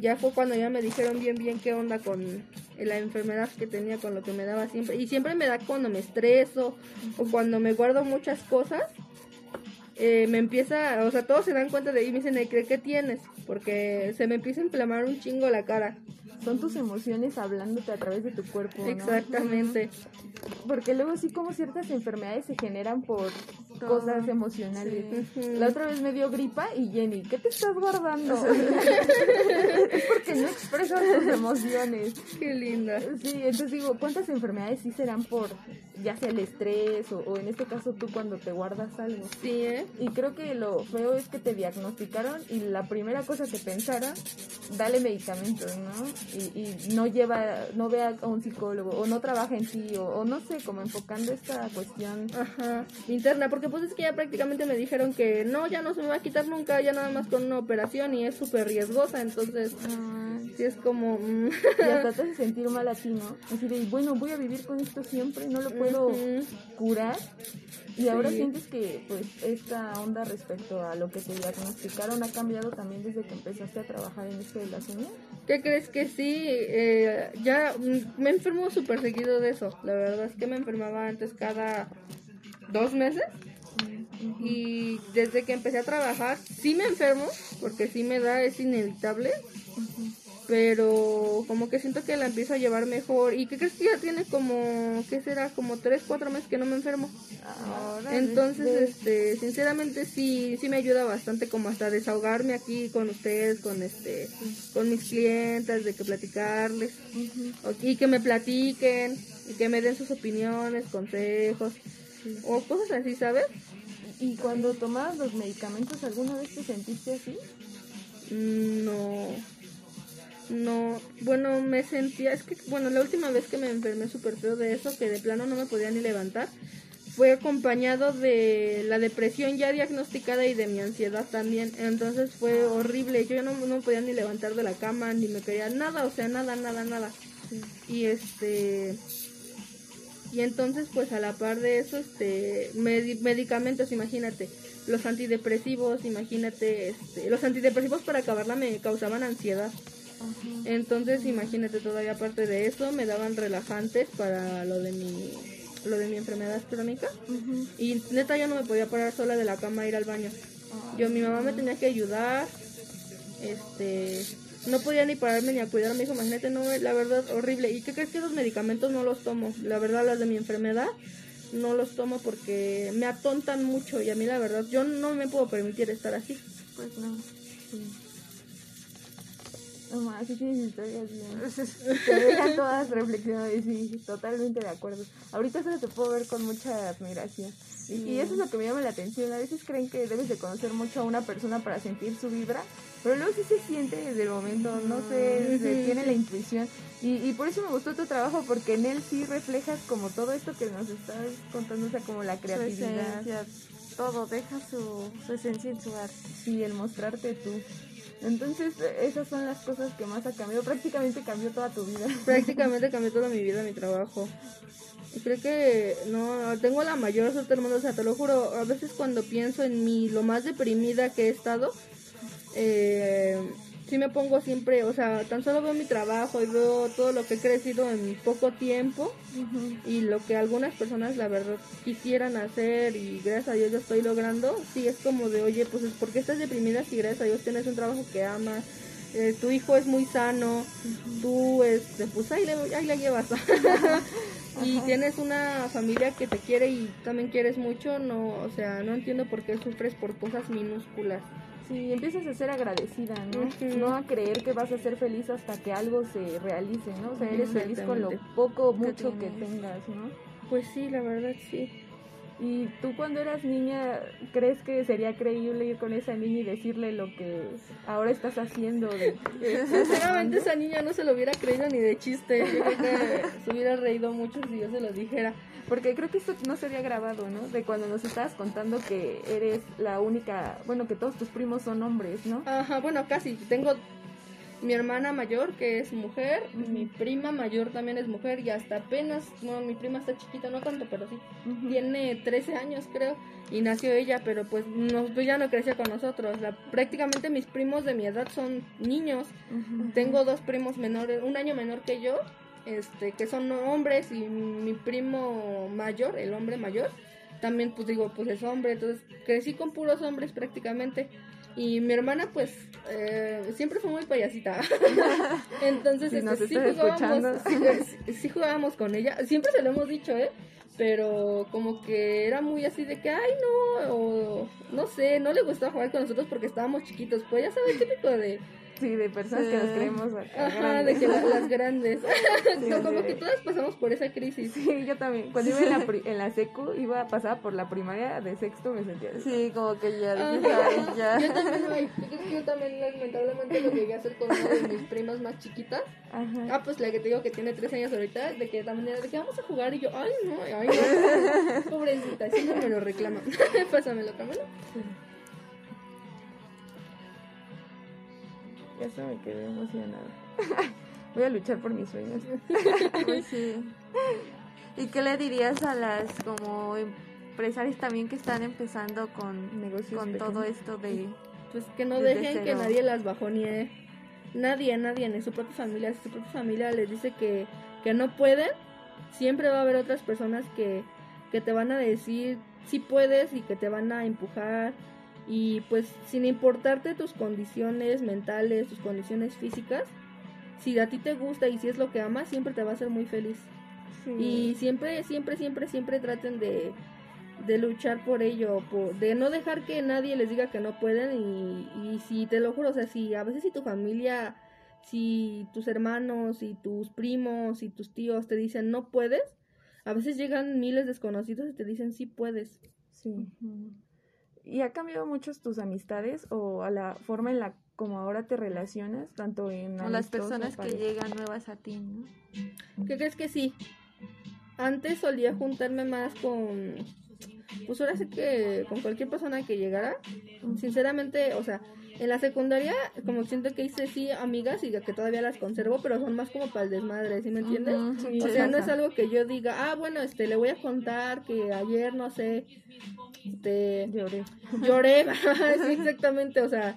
ya fue cuando ya me dijeron bien bien qué onda con la enfermedad que tenía, con lo que me daba siempre. Y siempre me da cuando me estreso o cuando me guardo muchas cosas. Eh, me empieza, o sea, todos se dan cuenta de ahí y me dicen, ¿qué tienes? Porque se me empieza a inflamar un chingo la cara son tus emociones hablándote a través de tu cuerpo. ¿no? Exactamente. Porque luego sí como ciertas enfermedades se generan por cosas emocionales. La otra vez me dio gripa y Jenny, ¿qué te estás guardando? (laughs) es porque no expresas tus emociones. Qué linda. Sí, entonces digo, ¿cuántas enfermedades sí serán por ya sea el estrés o, en este caso tú cuando te guardas algo? Sí, ¿eh? Y creo que lo feo es que te diagnosticaron y la primera cosa que pensaron, dale medicamentos, ¿no? Y, no lleva, no vea a un psicólogo o no trabaja en sí o, no sé, como enfocando esta cuestión interna, porque pues es que ya prácticamente me dijeron que no, ya no se me va a quitar nunca, ya nada más con una operación y es súper riesgosa, entonces sí es como... Mm. y hasta te hace sentir mal a ti, ¿no? Así de, bueno, voy a vivir con esto siempre, no lo puedo curar. Y ahora sientes que pues esta onda respecto a lo que te diagnosticaron ha cambiado también desde que empezaste a trabajar en este de la ¿Qué crees que sí? Eh, ya me enfermo súper seguido de eso. La verdad es que me enfermaba antes cada dos meses. Y desde que empecé a trabajar, sí me enfermo, porque sí me da, es inevitable pero como que siento que la empiezo a llevar mejor. ¿Y qué crees que ya tiene como, qué será? Como 3, 4 meses que no me enfermo. Entonces, este, sinceramente sí, sí me ayuda bastante como hasta desahogarme aquí con ustedes, con este, con mis clientes, de que platicarles. Y que me platiquen. y que me den sus opiniones, consejos o cosas así, ¿sabes? ¿Y cuando tomabas los medicamentos alguna vez te sentiste así? Mm, no. No, bueno, me sentía, es que, bueno, la última vez que me enfermé súper feo de eso, que de plano no me podía ni levantar, fue acompañado de la depresión ya diagnosticada y de mi ansiedad también. Entonces fue horrible. Yo no, no podía ni levantar de la cama, ni me quería nada, o sea, nada, nada, nada. Y este y entonces pues a la par de eso este medicamentos imagínate los antidepresivos imagínate este, los antidepresivos para acabarla me causaban ansiedad entonces imagínate todavía aparte de eso me daban relajantes para lo de mi lo de mi enfermedad crónica y neta yo no me podía parar sola de la cama a ir al baño yo mi mamá me tenía que ayudar este no podía ni pararme ni a cuidar a mi hijo, imagínate, no, la verdad, horrible. ¿Y qué crees que los medicamentos no los tomo? La verdad, las de mi enfermedad no los tomo porque me atontan mucho y a mí la verdad, yo no me puedo permitir estar así. Pues no. No así tienes historias bien. (laughs) Te dejan todas reflexionadas y sí, totalmente de acuerdo. Ahorita solo te puedo ver con mucha admiración. Y, eso es lo que me llama la atención. A veces creen que debes de conocer mucho a una persona para sentir su vibra, pero luego sí se siente desde el momento, no sé, se tiene la intuición. Y, y por eso me gustó tu trabajo, porque en él sí reflejas como todo esto que nos estás contando, o sea, como la creatividad. todo, deja su, su esencia en su arte. Sí, el mostrarte tú. Entonces, esas son las cosas que más ha cambiado. Prácticamente cambió toda tu vida. (laughs) Prácticamente cambió toda mi vida, mi trabajo. Y creo que no, tengo la mayor suerte del mundo. O sea, te lo juro, a veces cuando pienso en mi, lo más deprimida que he estado, eh, sí me pongo siempre, o sea, tan solo veo mi trabajo y veo todo lo que he crecido en poco tiempo y lo que algunas personas la verdad quisieran hacer y gracias a Dios lo estoy logrando, sí es como de, oye, pues ¿por qué estás deprimida si gracias a Dios tienes un trabajo que amas? Eh, tu hijo es muy sano, tú, este, pues ahí, le, ahí la llevas. (laughs) y tienes una familia que te quiere y también quieres mucho, no, o sea, no entiendo por qué sufres por cosas minúsculas. Sí, empiezas a ser agradecida, ¿no? No a creer que vas a ser feliz hasta que algo se realice, ¿no? O sea, eres feliz con lo poco o mucho que, tengas, ¿no? Pues sí, la verdad sí. ¿Y tú cuando eras niña crees que sería creíble ir con esa niña y decirle lo que ahora estás haciendo? (laughs) Sinceramente esa niña no se lo hubiera creído ni de chiste. Yo creo que se hubiera reído mucho si yo se lo dijera. Porque creo que esto no sería grabado, ¿no? De cuando nos estabas contando que eres la única, bueno, que todos tus primos son hombres, ¿no? Ajá, bueno, casi. Tengo mi hermana mayor que es mujer, mi prima mayor también es mujer y hasta apenas, no, mi prima está chiquita, no tanto, pero sí, tiene 13 años creo y nació ella, pero pues, pues ya no creció con nosotros. La, prácticamente mis primos de mi edad son niños. Tengo dos primos menores, un año menor que yo este, que son hombres y mi primo mayor, el hombre mayor, también pues digo, pues es hombre, entonces crecí con puros hombres prácticamente. Y mi hermana pues eh, siempre fue muy payasita. (laughs) entonces este, sí, jugábamos, (laughs) sí, jugábamos con ella, siempre se lo hemos dicho, ¿eh? Pero como que era muy así de que, ay no, o no sé, no le gustaba jugar con nosotros porque estábamos chiquitos, pues ya sabes, típico de Sí, de personas que nos creemos Ajá, de que las, grandes. (laughs) (laughs) como que todas pasamos por esa crisis. Sí, yo también. Cuando iba en la, en la secu, iba a pasar por la primaria de sexto, me sentía así. Sí, como que ya, ya. Yo también, yo también lamentablemente lo llegué a hacer con una de mis primas más chiquitas. Ajá. Ah, pues la que te digo que tiene tres años ahorita, de que también era de que vamos a jugar y yo, ay no, ay no, (laughs) pobrecita, siempre me lo reclama. Pásamelo, Camila. Sí. Ya se me quedé emocionada. (laughs) Voy a luchar por mis sueños. (laughs) pues sí. ¿Y qué le dirías a las como empresarios también que están empezando con negocios con todo esto de pues que no dejen que nadie las bajonee. Nadie, nadie, en su propia familia, si su propia familia les dice que, que no pueden, siempre va a haber otras personas que, que te van a decir si puedes y que te van a empujar y pues sin importarte tus condiciones mentales, tus condiciones físicas, si a ti te gusta y si es lo que amas, siempre te va a hacer muy feliz. Y siempre, siempre, siempre, siempre traten de, de luchar por ello, por, de no dejar que nadie les diga que no pueden y, y si te lo juro, o sea, si a veces si tu familia si tus hermanos y tus primos y tus tíos te dicen no puedes, a veces llegan miles desconocidos y te dicen sí puedes. Sí. ¿Y ha cambiado mucho tus amistades o a la forma en la como ahora te relacionas, tanto en... Con las personas que llegan nuevas a ti, ¿no? ¿Qué crees que sí? Antes solía juntarme más con... Pues ahora sí que con cualquier persona que llegara. Sinceramente, o sea, en la secundaria, como siento que hice sí amigas y que todavía las conservo, pero son más como para el desmadre, ¿sí me entiendes? o sea, no es algo que yo diga, ah, bueno, este, le voy a contar que ayer, no sé, este... Lloré. Lloré, (laughs) (laughs) sí, exactamente, o sea,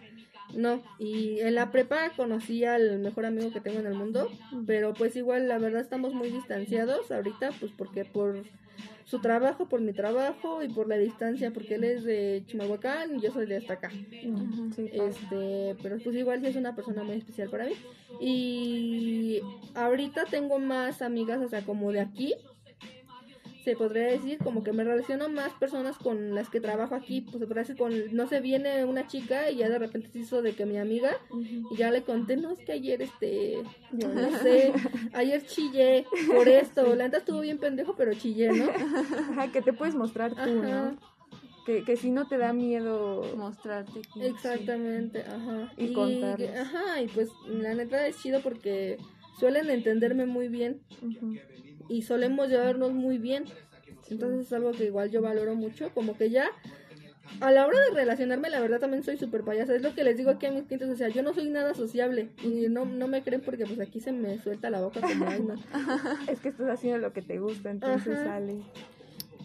no, y en la prepa conocí al mejor amigo que tengo en el mundo, pero pues igual la verdad estamos muy distanciados ahorita, pues porque por su trabajo, por mi trabajo y por la distancia, porque él es de Chimalhuacán y yo soy de hasta acá. este, pero pues igual sí es una persona muy especial para mí. Y ahorita tengo más amigas, o sea, como de aquí, se podría decir como que me relaciono más personas con las que trabajo aquí, pues se podría decir con, no se viene una chica y ya de repente se hizo de que mi amiga y ya le conté, no, es que ayer este, yo no (laughs) sé, ayer chillé por esto, la neta estuvo bien pendejo, pero chillé, ¿no? (laughs) Ajá, que te puedes mostrar tú, ¿no? Que, que si no te da miedo mostrarte. Exactamente, ajá. Y, y Ajá, y pues la neta es chido porque suelen entenderme muy bien y solemos llevarnos muy bien. Entonces es algo que igual yo valoro mucho, como que ya a la hora de relacionarme, la verdad también soy súper payasa. Es lo que les digo aquí a mis clientes, o sea, yo no soy nada sociable y no, no me creen porque pues aquí se me suelta la boca como no. (laughs) es que estás haciendo lo que te gusta, entonces sale.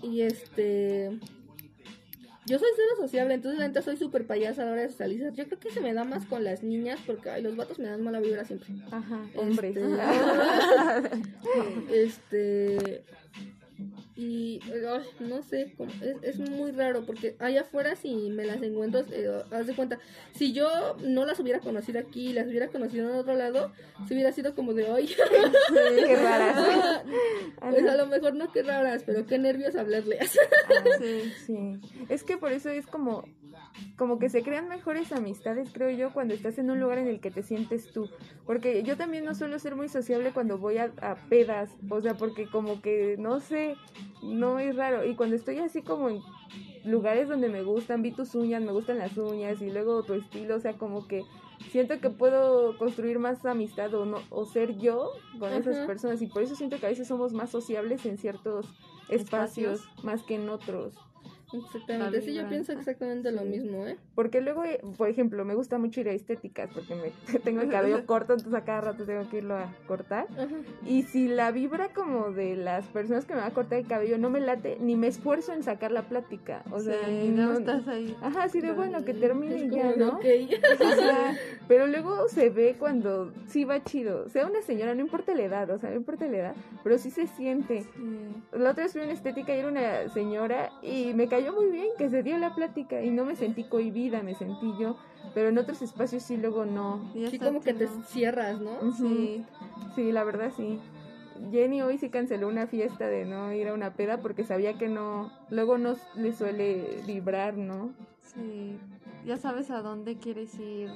Y este yo soy cero sociable, entonces la neta soy súper payasa a la hora de socializar. Yo creo que se me da más con las niñas porque ay, los vatos me dan mala vibra siempre. Ajá, hombres. Este, (laughs) este y no sé, es, es, muy raro porque allá afuera si me las encuentro, eh, haz de cuenta, si yo no las hubiera conocido aquí, las hubiera conocido en otro lado, si hubiera sido como de hoy. (laughs) qué raras. pues a lo mejor no qué raras, pero qué nervios hablarles. sí, sí. Es que por eso es como como que se crean mejores amistades, creo yo, cuando estás en un lugar en el que te sientes tú. Porque yo también no suelo ser muy sociable cuando voy a, a pedas, o sea, porque como que, no sé, no es raro. Y cuando estoy así como en lugares donde me gustan, vi tus uñas, me gustan las uñas y luego tu estilo, o sea, como que siento que puedo construir más amistad o no o ser yo con esas personas y por eso siento que a veces somos más sociables en ciertos espacios. más que en otros. Exactamente, sí, yo pienso exactamente lo mismo, ¿eh? Porque luego, por ejemplo, me gusta mucho ir a estéticas porque me, (laughs) tengo el cabello (laughs) corto, entonces a cada rato tengo que irlo a cortar. Y si la vibra como de las personas que me van a cortar el cabello no me late, ni me esfuerzo en sacar la plática. O sea, no, estás ahí. Ajá, así de bueno, que termine ya, ¿no? Okay. (laughs) pero luego se ve cuando sí va chido. Sea una señora, no importa la edad, o sea, no importa la edad, pero sí se siente. La otra vez fui a una estética y era una señora y me cayó muy bien que se dio la plática y no me sentí cohibida, me sentí yo, pero en otros espacios sí luego no. Sí, como que te cierras, ¿no? Sí, sí, la verdad sí. Jenny hoy sí canceló una fiesta de no ir a una peda porque sabía que no, luego no le suele vibrar, ¿no? Sí, ya sabes a dónde quieres ir.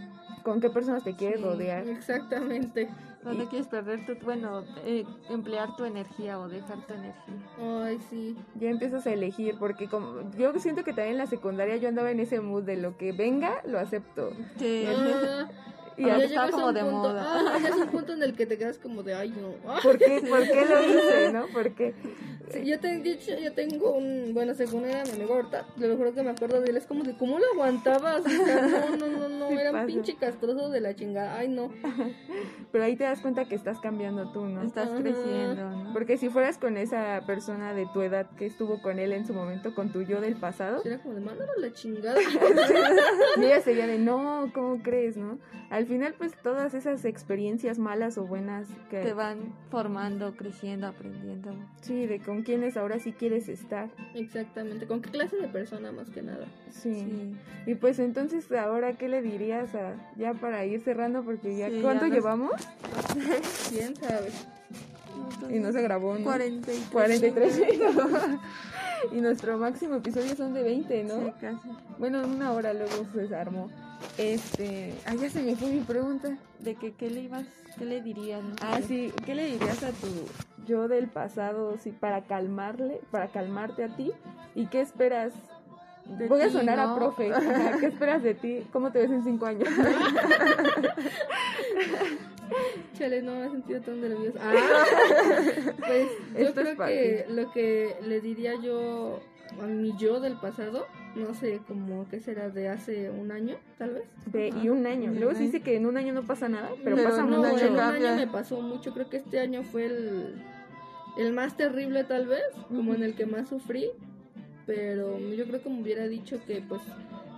Con qué personas te quieres rodear. Exactamente. ¿Dónde quieres perder tu, bueno, eh, emplear tu energía o dejar tu energía? Ay, sí. Ya empiezas a elegir, porque como yo siento que también en la secundaria yo andaba en ese mood de lo que venga, lo acepto. Sí. (laughs) Y ya está como de moda. Ah, es un punto en el que te quedas como de, ay, no. (laughs) ¿Por qué, ¿Por qué lo hice, no? Porque (laughs) Sí, yo, te, yo tengo un, bueno, según era mi amigo ahorita, lo juro que me acuerdo de él, es como de cómo lo aguantabas, o sea, no, no, no, no, (laughs) era un pinche castroso de la chingada, ay no. Pero ahí te das cuenta que estás cambiando tú, ¿no? Estás creciendo, ¿no? Porque si fueras con esa persona de tu edad que estuvo con él en su momento, con tu yo del pasado. Era como de, mándalo la chingada. y ella sería de, no, ¿cómo crees, no? Al final, pues, todas esas experiencias malas o buenas que... Te van formando, creciendo, aprendiendo. Sí, de con quiénes ahora sí quieres estar. Exactamente, con qué clase de persona más que nada. Sí. Y pues entonces ahora qué le dirías a ya para ir cerrando porque ya ¿cuánto llevamos? (laughs) Quién sabe. y no se grabó, ¿no? 43. 43 (laughs) y nuestro máximo episodio son de 20, ¿no? Sí, casi. Bueno, una hora luego se armó. Este, ya se me fue mi pregunta. De que qué le ibas, qué le dirías. no? Ah, sí, ¿qué le dirías a tu yo del pasado sí, para calmarle, para calmarte a ti? ¿Y qué esperas? De Voy a sonar a profe. (laughs) ¿Qué esperas de ti? ¿Cómo te ves en cinco años? (laughs) Chale, no me he sentido tan nerviosa. Ah, (laughs) pues yo Esto es creo que lo que le diría yo a mi yo del pasado, no sé, como que será de hace un año, tal vez. De, y un año. Luego se dice que en un año no pasa nada, pero, Pero pasa No, un mucho. en un año me pasó mucho. Creo que este año fue el, el más terrible, tal vez, como en el que más sufrí. Pero yo creo que me hubiera dicho que, pues,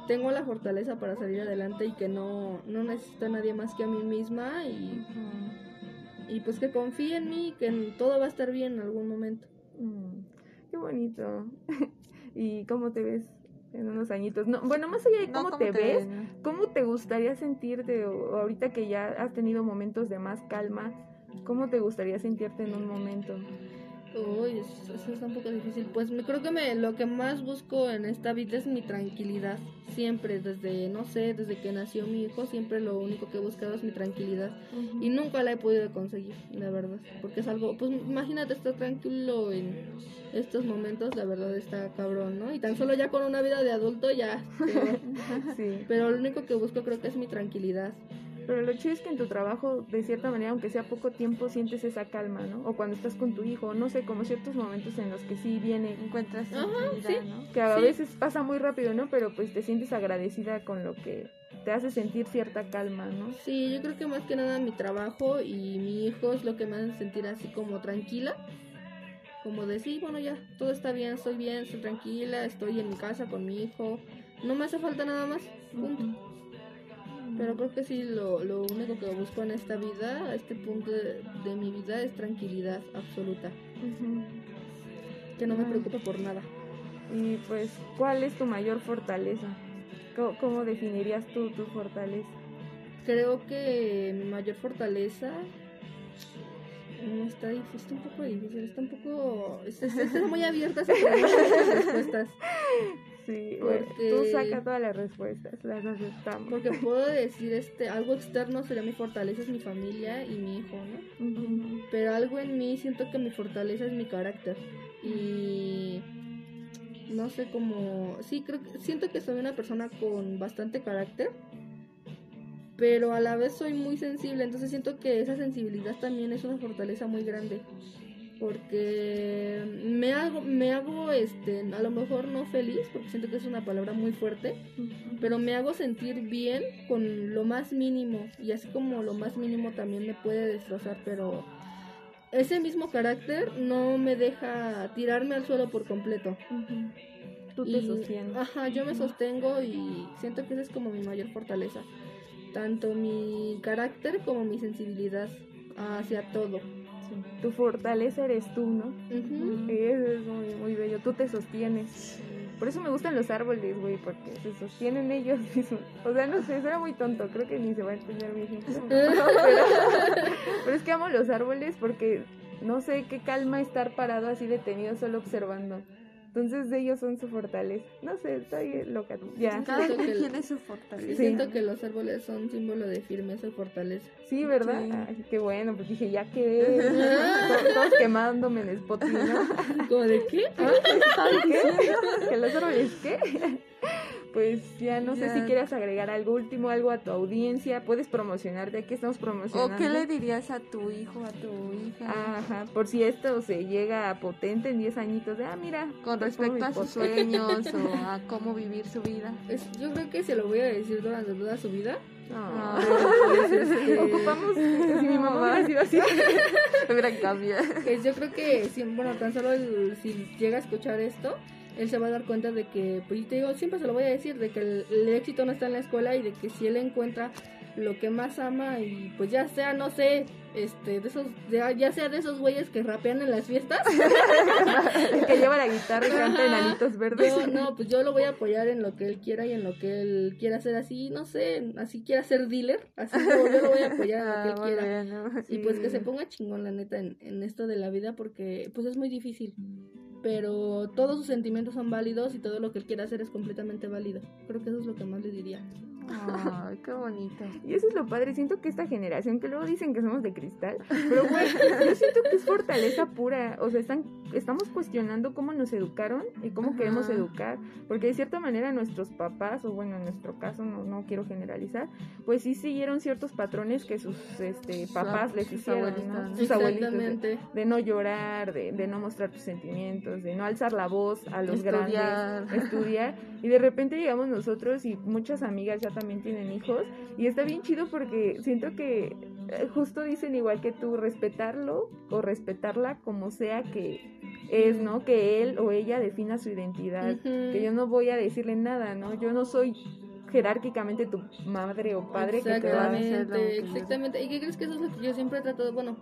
tengo la fortaleza para salir adelante y que no, no necesito a nadie más que a mí misma. Y, y pues que confíe en mí, que en- todo va a estar bien en algún momento. Mm, qué bonito. (laughs) ¿Y cómo te ves en unos añitos? No, bueno, más allá de No, cómo, te, ves, ves? ¿cómo te gustaría sentirte ahorita que ya has tenido momentos de más calma? ¿Cómo te gustaría sentirte en un momento? Uy, eso, eso está un poco difícil. Pues me, creo que me, lo que más busco en esta vida es mi tranquilidad. Siempre, desde, no sé, desde que nació mi hijo, siempre lo único que he buscado es mi tranquilidad. Y nunca la he podido conseguir, la verdad. Porque es algo, pues imagínate estar tranquilo en estos momentos, la verdad está cabrón, ¿no? Y tan solo ya con una vida de adulto ya. (laughs) Sí, Pero lo único que busco creo que es mi tranquilidad. Pero lo chido es que en tu trabajo, de cierta manera, aunque sea poco tiempo, sientes esa calma, ¿no? O cuando estás con tu hijo, no sé, como ciertos momentos en los que sí viene, Encuentras Ajá, sí. ¿no? que a Sí. veces pasa muy rápido, ¿no? Pero pues te sientes agradecida con lo que te hace sentir cierta calma, ¿no? Sí, yo creo que más que nada mi trabajo y mi hijo es lo que me hace sentir así como tranquila. Como de sí, bueno, ya, todo está bien, estoy bien, estoy tranquila, estoy en mi casa con mi hijo. No me hace falta nada más, punto. Pero creo que sí, lo, lo único que busco en esta vida, a este punto de, de mi vida, es tranquilidad absoluta. Que no me preocupe por nada. Y pues, ¿cuál es tu mayor fortaleza? ¿Cómo, cómo definirías tú tu fortaleza? Creo que mi mayor fortaleza no está difícil, está un poco difícil, está un poco... es- es- Está muy abierta esas (laughs) respuestas. Sí, Porque- tú saca todas las respuestas, las aceptamos. Porque puedo decir, este, algo externo sería mi fortaleza, es mi familia y mi hijo, ¿no? Pero algo en mí siento que mi fortaleza es mi carácter. Y no sé cómo... Sí, creo que siento que soy una persona con bastante carácter. Pero a la vez soy muy sensible, entonces siento que esa sensibilidad también es una fortaleza muy grande. Porque me hago, me hago, este, a lo mejor no feliz, porque siento que es una palabra muy fuerte, pero me hago sentir bien con lo más mínimo y así como lo más mínimo también me puede destrozar, pero ese mismo carácter no me deja tirarme al suelo por completo. Tú te Y- sostienes. Ajá, yo me sostengo y siento que esa es como mi mayor fortaleza. Tanto mi carácter como mi sensibilidad hacia todo. Tu fortaleza eres tú, ¿no? Y eso es muy, muy bello. Tú te sostienes. Por eso me gustan los árboles, güey, porque se sostienen ellos mismos. O sea, no sé, suena muy tonto, creo que ni se va a entender mi ejemplo. (laughs) Pero, pero es que amo los árboles porque no sé qué calma estar parado así detenido solo observando. Entonces ellos son su fortaleza. No sé, estoy loca. Ya. Cada quien que- tiene su Sí, fortaleza. Siento que los árboles son símbolo de firmeza y fortaleza. Sí, ¿verdad? Sí. Ay, qué bueno, pues dije, ya que (laughs) todos, todos quemándome en Spotify, ¿no? ¿Como de qué? ¿Qué? ¿Que los árboles qué? Pues ya no sé si quieras agregar algo último, algo a tu audiencia. Puedes promocionar, de qué estamos ¿O promocionando. qué le dirías a tu hijo, a tu hija? Ajá, por si esto se llega a potente en 10 años, de, ah, mira. Con respecto a sus sueños (laughs) o a cómo vivir su vida. Es- yo creo que se lo voy a decir durante toda su vida. (laughs) No, Pues, este, ocupamos, si mi mamá hubiera sido así. (laughs) Gran cambio. Pues yo creo que, si, bueno, tan solo el- si llega a escuchar esto, él se va a dar cuenta de que, pues te digo, siempre se lo voy a decir, de que el, el éxito no está en la escuela y de que si él encuentra lo que más ama y pues ya sea, no sé, este, de esos, de- ya sea de esos güeyes que rapean en las fiestas, El (laughs) que lleva la guitarra y canta enanitos verdes. yo, no, pues yo lo voy a apoyar en lo que él quiera y en lo que él quiera hacer así, no sé, así quiera ser dealer, así como yo lo voy a apoyar en lo que él Ah, quiera. Y pues que se ponga chingón, la neta, en, en esto de la vida, porque pues es muy difícil. Pero todos sus sentimientos son válidos y todo lo que él quiera hacer es completamente válido. Creo que eso es lo que más le diría. Ay, qué bonito. Y eso es lo padre. Siento que esta generación, que luego dicen que somos de cristal, pero bueno, yo siento que es fortaleza pura. O sea, están, estamos cuestionando cómo nos educaron y cómo queremos educar. Porque de cierta manera nuestros papás, o bueno, en nuestro caso, no, no quiero generalizar, pues sí siguieron ciertos patrones que sus este, papás les hicieron, ¿no? Sus abuelitos. De, de, no llorar, de, de, no mostrar tus sentimientos, de no alzar la voz a los estudiar. grandes, estudiar. Y de repente llegamos nosotros y muchas amigas ya también tienen hijos y está bien chido porque siento que eh, justo dicen igual que tú, respetarlo o respetarla como sea que es, ¿no? Que él o ella defina su identidad, que yo no voy a decirle nada, ¿no? Yo no soy jerárquicamente tu madre o padre que te va a hacer Exactamente, ¿y qué crees que eso es lo que yo siempre he tratado? Bueno,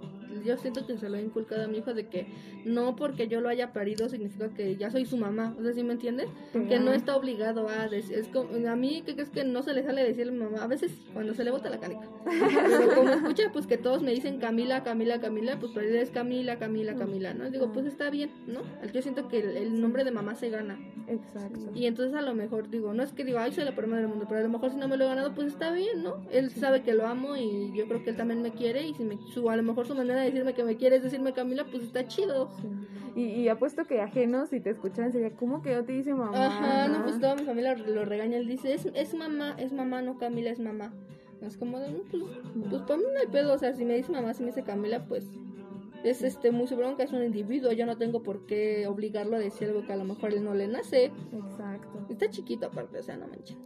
yo siento que se lo he inculcado a mi hijo de que no porque yo lo haya parido significa que ya soy su mamá, o sea, ¿sí me entiendes? Que no está obligado a decir, es como, a mí, ¿qué crees que no se le sale decir a mi mamá? A veces cuando se le bota la canica, pero como escucha, pues que todos me dicen Camila, Camila, Camila, pues para es Camila, Camila, Camila, ¿no? Digo, pues está bien, ¿no? Yo siento que el, nombre de mamá se gana. Exacto. Y entonces a lo mejor digo, no es que digo, ay, soy la primera pero a lo mejor si no me lo he ganado, pues está bien, ¿no? Él sabe que lo amo y yo creo que él también me quiere y si me, su, a lo mejor su manera de decirme que me quiere es decirme Camila, pues está chido. Y, y, apuesto que ajenos, si te escuchan, sería, ¿cómo que no te dice mamá? Ajá, no, pues toda mi familia lo regaña, él dice, es, es mamá, es mamá, no Camila, es mamá. Es como, pues, pues para mí no hay pedo, o sea, si me dice mamá, si me dice Camila, pues es este muy seguro que es un individuo, yo no tengo por qué obligarlo a decir algo que a lo mejor él no le nace. Exacto. Está chiquito aparte, o sea, no manches.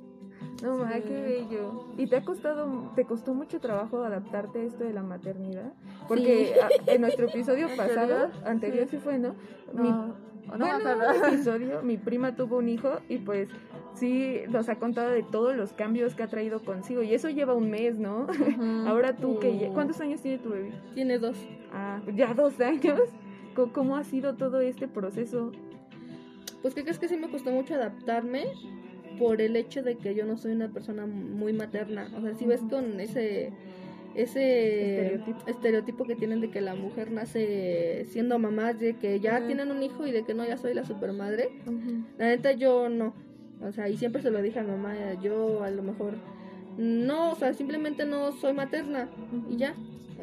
No, ma, qué bello. ¿Y te ha costado, te costó mucho trabajo adaptarte a esto de la maternidad? Porque en nuestro episodio (laughs) pasado, anterior sí, fue, ¿no? no. Mi, no bueno, (laughs) episodio, mi prima tuvo un hijo y pues sí nos ha contado de todos los cambios que ha traído consigo y eso lleva un mes, ¿no? (laughs) Ahora tú que ¿cuántos años tiene tu bebé? Tiene dos. Ah, ya dos años. ¿Cómo ha sido todo este proceso? Pues que crees que sí me costó mucho adaptarme por el hecho de que yo no soy una persona muy materna. O sea, si ves con ese ese estereotipo. que tienen de que la mujer nace siendo mamá, de que ya tienen un hijo y de que no, ya soy la supermadre. La neta yo no. O sea, y siempre se lo dije a mamá, yo a lo mejor no, o sea, simplemente no soy materna y ya.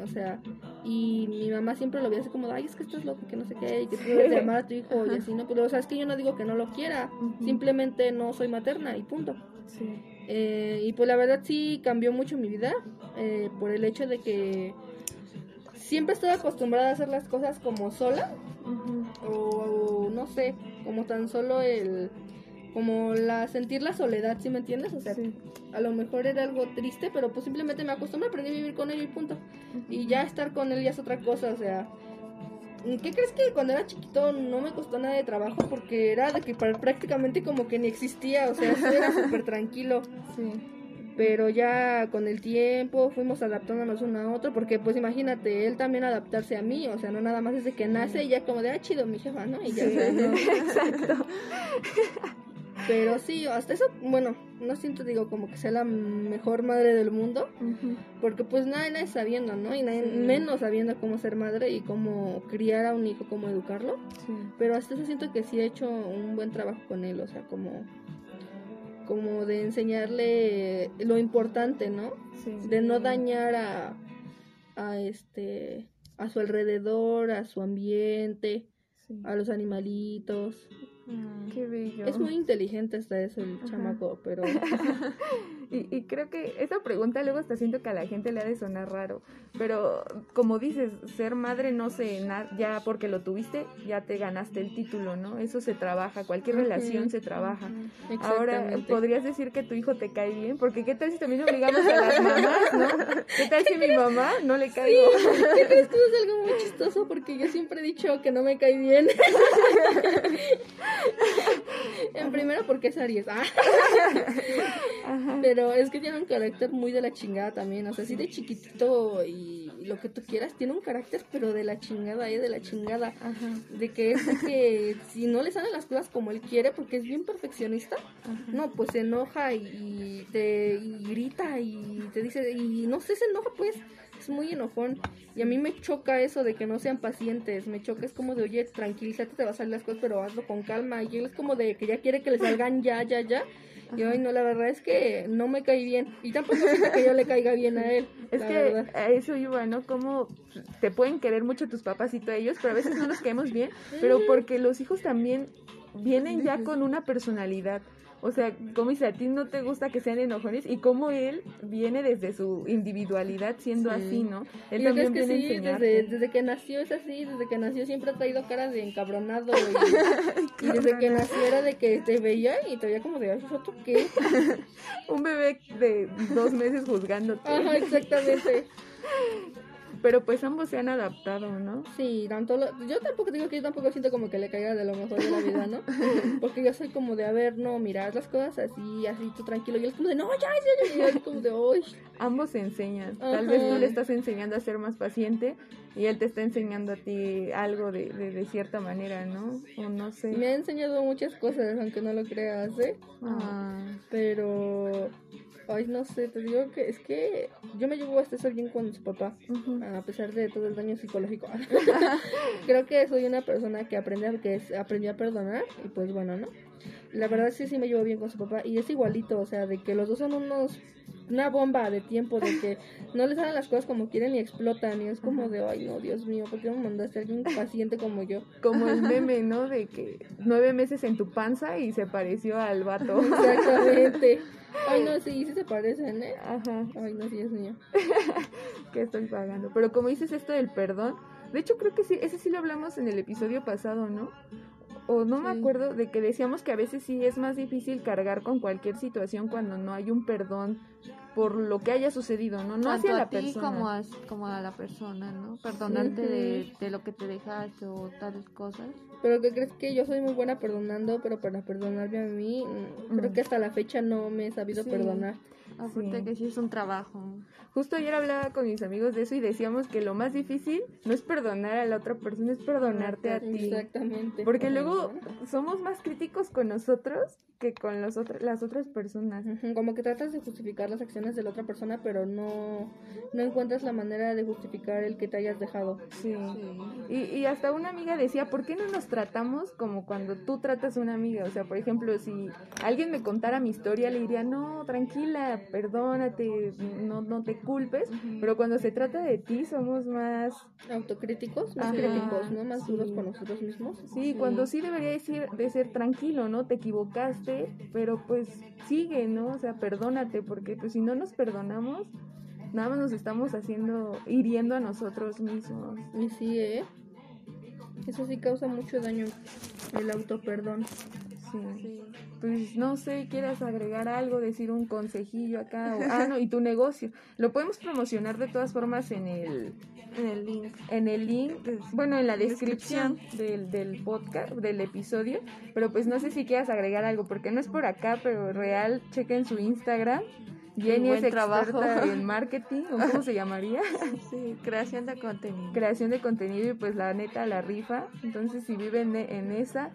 O sea, y mi mamá siempre lo veía así como, ay, es que estás loco, que no sé qué, y que tú debes llamar a tu hijo y así, (laughs) ¿no? Pero, o sea, es que yo no digo que no lo quiera, simplemente no soy materna y punto. Eh, y pues la verdad sí cambió mucho mi vida eh, por el hecho de que siempre estoy acostumbrada a hacer las cosas como sola, o no sé, como tan solo el como la sentir la soledad, ¿sí me entiendes? O sea, a lo mejor era algo triste, pero pues simplemente me acostumbré, aprendí a vivir con él y punto. Y ya estar con él ya es otra cosa, o sea, ¿qué crees que cuando era chiquito no me costó nada de trabajo? Porque era de que prácticamente como que ni existía, o sea, era (laughs) súper tranquilo. Sí. Pero ya con el tiempo fuimos adaptándonos uno a otro, porque pues imagínate, él también adaptarse a mí, o sea, no nada más desde que nace y ya como de, ah, chido, mi jefa, ¿no? Y ya, (laughs) Exacto. (laughs) Pero sí, hasta eso, bueno, no siento, digo, como que sea la mejor madre del mundo, porque pues nadie, nadie sabiendo, ¿no? Y nadie, menos sabiendo cómo ser madre y cómo criar a un hijo, cómo educarlo. Pero hasta eso siento que sí he hecho un buen trabajo con él, o sea, como como de enseñarle lo importante, ¿no? De no dañar a, a este a su alrededor, a su ambiente, a los animalitos. Mm. Qué bello. Es muy inteligente hasta eso el chamaco, pero... (laughs) y, creo que esa pregunta luego hasta siento que a la gente le ha de sonar raro, pero como dices, ser madre no se... ya porque lo tuviste, ya te ganaste el título, ¿no? Eso se trabaja, cualquier relación se trabaja. Ahora, ¿podrías decir que tu hijo te cae bien? Porque ¿qué tal si también obligamos a las mamás, no? ¿Qué tal si mi mamá no le cae bien? ¿Qué crees que es algo muy chistoso? Porque yo siempre he dicho que no me cae bien. (laughs) en primero porque es Aries. Ah. Pero es que tiene un carácter muy de la chingada también. O sea, así de chiquitito y lo que tú quieras, tiene un carácter, pero de la chingada, ¿eh? De la chingada. De que es que si no le salen las cosas como él quiere, porque es bien perfeccionista, no, pues se enoja y, te y grita y te dice, y no sé, se enoja pues es muy enojón. Y a mí me choca eso de que no sean pacientes. Me choca, es como de, oye, tranquilízate, te va a salir las cosas, pero hazlo con calma. Y él es como de que ya quiere que le salgan ya, ya, ya. Y hoy no, la verdad es que no me cae bien. Y tampoco es que yo le caiga bien a él. (laughs) Es que a eso iba, ¿no? Como te pueden querer mucho tus papás y tú a ellos, pero a veces no nos caemos bien, pero porque los hijos también vienen ya (laughs) con una personalidad. O sea, como dice, a ti no te gusta que sean enojones y como él viene desde su individualidad siendo así, ¿no? Él también viene sí, desde, desde, que nació es así, desde que nació siempre ha traído cara de encabronado (laughs) y, desde que nació era de que te veía y te veía como de, ¿eso qué? (laughs) Un bebé de dos meses juzgándote. Ajá, exactamente. (laughs) Pero pues ambos se han adaptado, ¿no? Sí, tanto yo tampoco digo que yo tampoco siento como que le caiga de lo mejor de la vida, ¿no? (laughs) Porque yo soy como de, a ver, no, mirar las cosas así, así, tú tranquilo. Y él es como de, no, ya, ya, ya, y él como de, hoy. Ambos se enseñan. Tal vez tú le estás enseñando a ser más paciente y él te está enseñando a ti algo de, de, de, cierta manera, ¿no? O no sé. Me ha enseñado muchas cosas, aunque no lo creas, ¿eh? Ah. Pero Ay, no sé, te digo que es que yo me llevo a estar bien con su papá, a pesar de todo el daño psicológico. (laughs) (laughs) Creo que soy una persona que aprende que aprendió a perdonar y pues bueno, ¿no? La verdad sí, sí me llevo bien con su papá y es igualito, o sea, de que los dos son unos una bomba de tiempo de que no les salen las cosas como quieren y explotan y es como de ay no Dios mío ¿por qué me mandaste a alguien paciente como yo? como el (laughs) meme ¿no? de que nueve meses en tu panza y se pareció al vato (laughs) exactamente Ay, no, sí, sí se parecen, ¿eh? Ajá. Ay, no, sí, es mío. (laughs) que estoy pagando. Pero como dices esto del perdón, de hecho creo que sí, ese sí lo hablamos en el episodio pasado, ¿no? O no me acuerdo de que decíamos que a veces sí es más difícil cargar con cualquier situación cuando no hay un perdón por lo que haya sucedido, ¿no? No hacia la a ti Como a, como a la persona, ¿no? Perdonarte de, de, lo que te dejaste o tales cosas. Pero que crees que yo soy muy buena perdonando, pero para perdonarme a mí, mm, creo que hasta la fecha no me he sabido perdonar. Aparte que sí es un trabajo. Justo ayer hablaba con mis amigos de eso y decíamos que lo más difícil no es perdonar a la otra persona, es perdonarte a ti. Exactamente. Porque luego somos más críticos con nosotros que con los las otras personas. Como que tratas de justificar las acciones de la otra persona, pero no, no encuentras la manera de justificar el que te hayas dejado. Sí. Y, y hasta una amiga decía, ¿por qué no nos tratamos como cuando tú tratas a una amiga? O sea, por ejemplo, si alguien me contara mi historia, le diría, no, tranquila, perdónate, no, no te culpes, pero cuando se trata de ti somos más autocríticos, más críticos, ¿no? Más duros con nosotros mismos. Sí, cuando sí debería decir, de ser tranquilo, ¿no? Te equivocaste, pero pues sigue, ¿no? O sea, perdónate, porque pues si no nos perdonamos, nada más nos estamos haciendo, hiriendo a nosotros mismos. Y sí, ¿eh? Eso sí causa mucho daño, el autoperdón. Sí. Pues no sé, quieras agregar algo, decir un consejillo acá. ah, no, y tu negocio. Lo podemos promocionar de todas formas en el, en el link. En el link, bueno, en la descripción, Del, del podcast, del episodio. Pero pues no sé si quieras agregar algo, porque no es por acá, pero real, chequen su Instagram. Jenny es experta en marketing, ¿o cómo se llamaría? (laughs) Sí, creación de contenido. Creación de contenido y pues la neta la rifa. Entonces si viven en esa,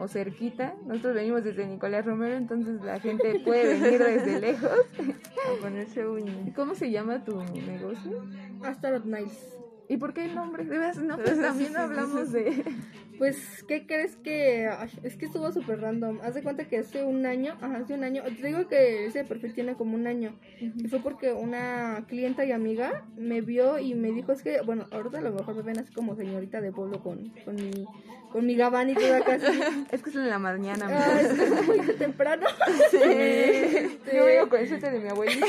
o cerquita. Nosotros venimos desde Nicolás Romero, entonces la gente puede venir desde lejos a ponerse uñas. ¿Cómo se llama tu negocio? Astarot Nice. ¿Y por qué el nombre? No, pues (laughs) también hablamos de... (laughs) Pues, ¿qué crees que...? es que estuvo súper random. Haz de cuenta que hace un año, ajá, hace un año, te digo que ese perfil tiene como un año. Y fue porque una clienta y amiga me vio y me dijo, es que, bueno, ahorita a lo mejor me ven así como señorita de pueblo con, con mi con mi gabán y toda (laughs) casi. es que es en la mañana. Ah, es muy temprano. Sí. Yo vengo con el suéter de mi abuelita.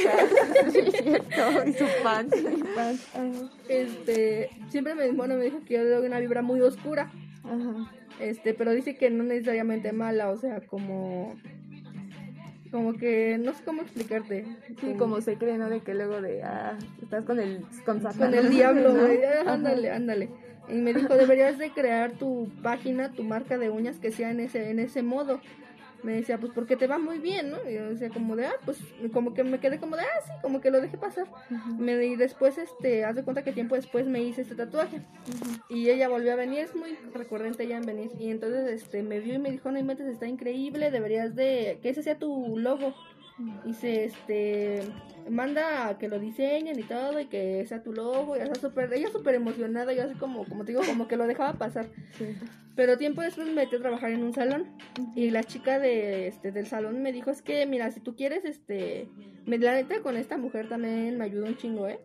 es cierto. Y su pan. Este, siempre me, bueno, me dijo que yo doy una vibra muy oscura. Ajá. Este, pero dice que no necesariamente mala, o sea, como como que no sé cómo explicarte. Sí, como, se cree, ¿no? De que luego de, ah, estás con el, con, con el diablo, güey. Ándale, ándale. Y me dijo, deberías de crear tu página, tu marca de uñas que sea en ese, en ese modo. Me decía, pues porque te va muy bien, ¿no? Y yo decía como de, ah, pues como que me quedé como de, ah, sí, como que lo dejé pasar. me, y después, este, haz de cuenta que tiempo después me hice este tatuaje. Y ella volvió a venir, es muy recurrente ella en venir. Y entonces, este, me vio y me dijo, no inventes, está increíble, deberías de, que ese sea tu logo. Dice, este, manda a que lo diseñen y todo y que sea tu logo. Y super, ella súper emocionada, yo así como, como te digo, como que lo dejaba pasar. Pero tiempo después me metí a trabajar en un salón y la chica de, este, del salón me dijo, es que mira, si tú quieres, este, me, la neta con esta mujer también me ayudó un chingo, ¿eh?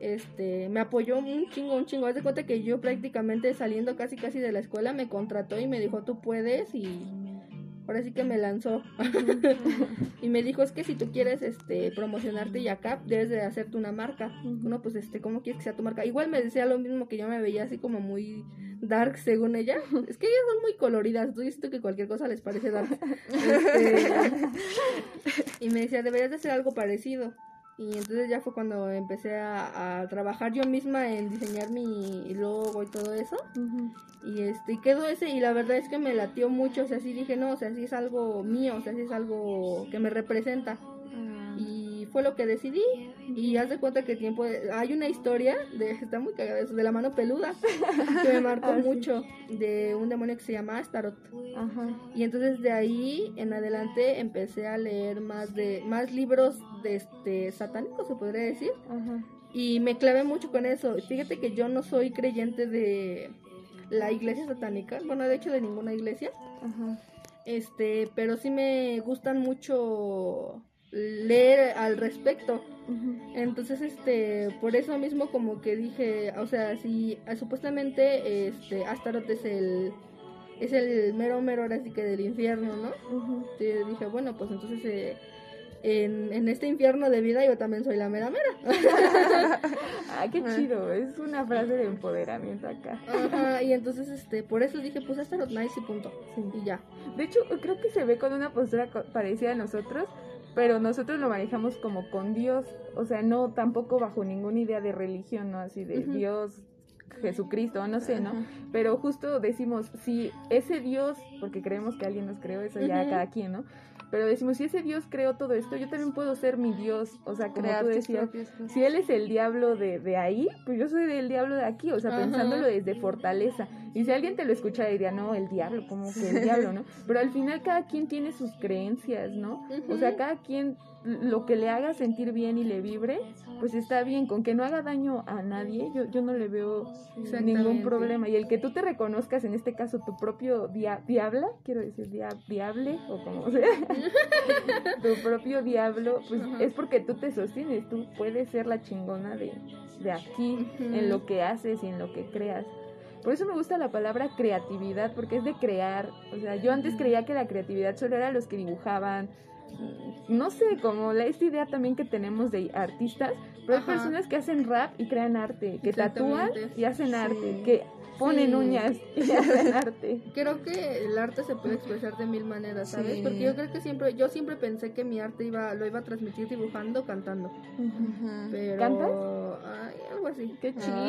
Este, me apoyó un chingo, un chingo. Haz de cuenta que yo prácticamente saliendo casi casi de la escuela me contrató y me dijo, tú puedes y ahora sí que me lanzó. (laughs) Y me dijo es que si tú quieres este promocionarte y acá debes de hacerte una marca no pues este cómo quieres que sea tu marca igual me decía lo mismo que yo me veía así como muy dark según ella. Es que ellas son muy coloridas. Tú dices que cualquier cosa les parece dark. (laughs) Este, y me decía deberías de hacer algo parecido y entonces ya fue cuando empecé a, trabajar yo misma en diseñar mi logo y todo eso. Y este y quedó ese y la verdad es que me latió mucho, o sea, sí dije, no, o sea, sí es algo mío, o sea, sí es algo que me representa fue lo que decidí. Y haz de cuenta que tiempo. Hay una historia, de (laughs) está muy cagada de la mano peluda, (laughs) que me marcó ah, mucho, de un demonio que se llama Astaroth. Y entonces de ahí en adelante empecé a leer más de más libros de este satánicos, se podría decir. Y me clavé mucho con eso. Fíjate que yo no soy creyente de la iglesia satánica, bueno, de hecho de ninguna iglesia. Este, pero sí me gustan mucho leer al respecto. Entonces, este, por eso mismo como que dije, o sea, si ah, supuestamente este Astaroth es el es el mero mero ahora sí que del infierno, ¿no? dije, bueno, pues entonces eh, en, en, este infierno de vida yo también soy la mera mera. (laughs) ah, qué chido, es una frase de empoderamiento acá. Ajá, y entonces este, por eso dije, pues Astaroth nice y punto. Y ya. De hecho, creo que se ve con una postura parecida a nosotros pero nosotros lo manejamos como con Dios, o sea, no tampoco bajo ninguna idea de religión, ¿no? Así de Dios, Jesucristo, no sé, ¿no? Pero justo decimos, si ese Dios, porque creemos que alguien nos creó, eso ya cada quien, ¿no? Pero decimos, si ese Dios creó todo esto, yo también puedo ser mi Dios. O sea, como tú decías, si Él es el diablo de, de, ahí, pues yo soy del diablo de aquí. O sea, pensándolo desde fortaleza. Y si alguien te lo escucha, diría, no, el diablo, como que el (laughs) diablo, ¿no? Pero al final cada quien tiene sus creencias, ¿no? O sea, cada quien lo que le haga sentir bien y le vibre, pues está bien, con que no haga daño a nadie, yo, yo no le veo ningún problema. Y el que tú te reconozcas, en este caso, tu propio diabla, quiero decir diable, o como sea, (laughs) tu propio diablo, pues es porque tú te sostienes, tú puedes ser la chingona de, de aquí, en lo que haces y en lo que creas. Por eso me gusta la palabra creatividad, porque es de crear. O sea, yo antes creía que la creatividad solo era los que dibujaban, no sé, como la, esta idea también que tenemos de artistas, pero hay personas que hacen rap y crean arte, que tatúan y hacen arte, que ponen uñas y (laughs) hacen arte. Creo que el arte se puede expresar de mil maneras, ¿sabes? Porque yo creo que siempre, yo siempre pensé que mi arte iba, lo iba a transmitir dibujando, cantando. Pero, ¿Cantas? Algo así. Qué chido.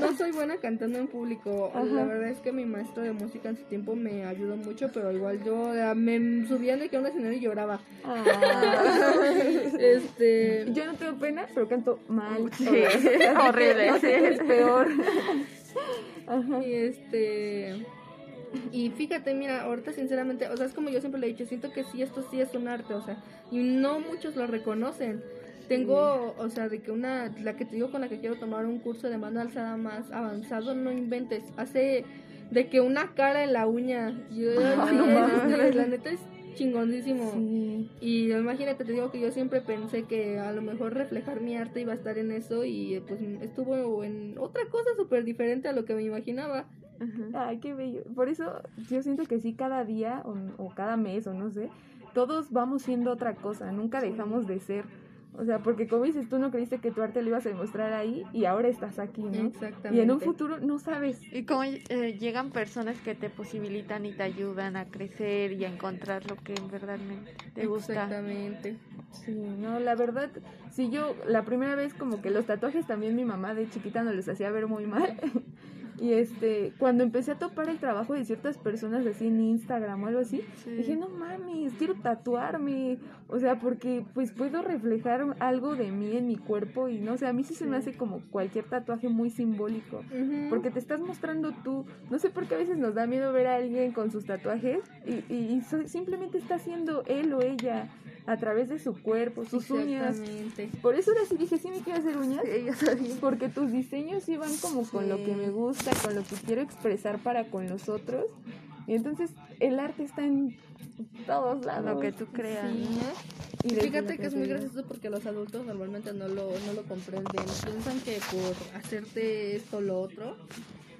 no, soy buena cantando en público. La verdad es que mi maestro de música en su tiempo me ayudó mucho, pero igual yo me subía de que a un escenario y lloraba. Ah. (laughs) este, yo no tengo pena, pero canto mal. (laughs) horrible. (laughs) es peor. Y este. Y fíjate, mira, ahorita sinceramente, o sea, es como yo siempre le he dicho, siento que sí, esto sí es un arte, o sea, y no muchos lo reconocen. Tengo, o sea, de que una, la que te digo con la que quiero tomar un curso de mano alzada más avanzado, no inventes, hace de que una cara en la uña, yo, (laughs) la neta es chingoncísimo. Y imagínate, te digo que yo siempre pensé que a lo mejor reflejar mi arte iba a estar en eso y pues estuvo en otra cosa súper diferente a lo que me imaginaba. Ay, qué bello. Por eso yo siento que sí, cada día o, o cada mes o no sé, todos vamos siendo otra cosa, nunca dejamos de ser o sea, porque como dices, tú no creíste que tu arte lo ibas a demostrar ahí y ahora estás aquí, ¿no? Exactamente. Y en un futuro no sabes. Y como eh, llegan personas que te posibilitan y te ayudan a crecer y a encontrar lo que en verdad te gusta. Exactamente. Sí, no, la verdad, sí yo la primera vez como que los tatuajes también mi mamá de chiquita no les hacía ver muy mal. (laughs) Y este, cuando empecé a topar el trabajo de ciertas personas así en Instagram o algo así, dije, no mames, quiero tatuarme. O sea, porque pues puedo reflejar algo de mí en mi cuerpo y no sé, a mí sí se me hace como cualquier tatuaje muy simbólico. Porque te estás mostrando tú. No sé por qué a veces nos da miedo ver a alguien con sus tatuajes y, y, simplemente está haciendo él o ella a través de su cuerpo, sus uñas. Por eso ahora sí dije, sí me quiero hacer uñas. porque tus diseños iban como con lo que me gusta, con lo que quiero expresar para con los otros. Y entonces el arte está en todos lados. Lo que tú creas. Y fíjate que es muy gracioso porque los adultos normalmente no lo, no lo comprenden. Piensan que por hacerte esto o lo otro,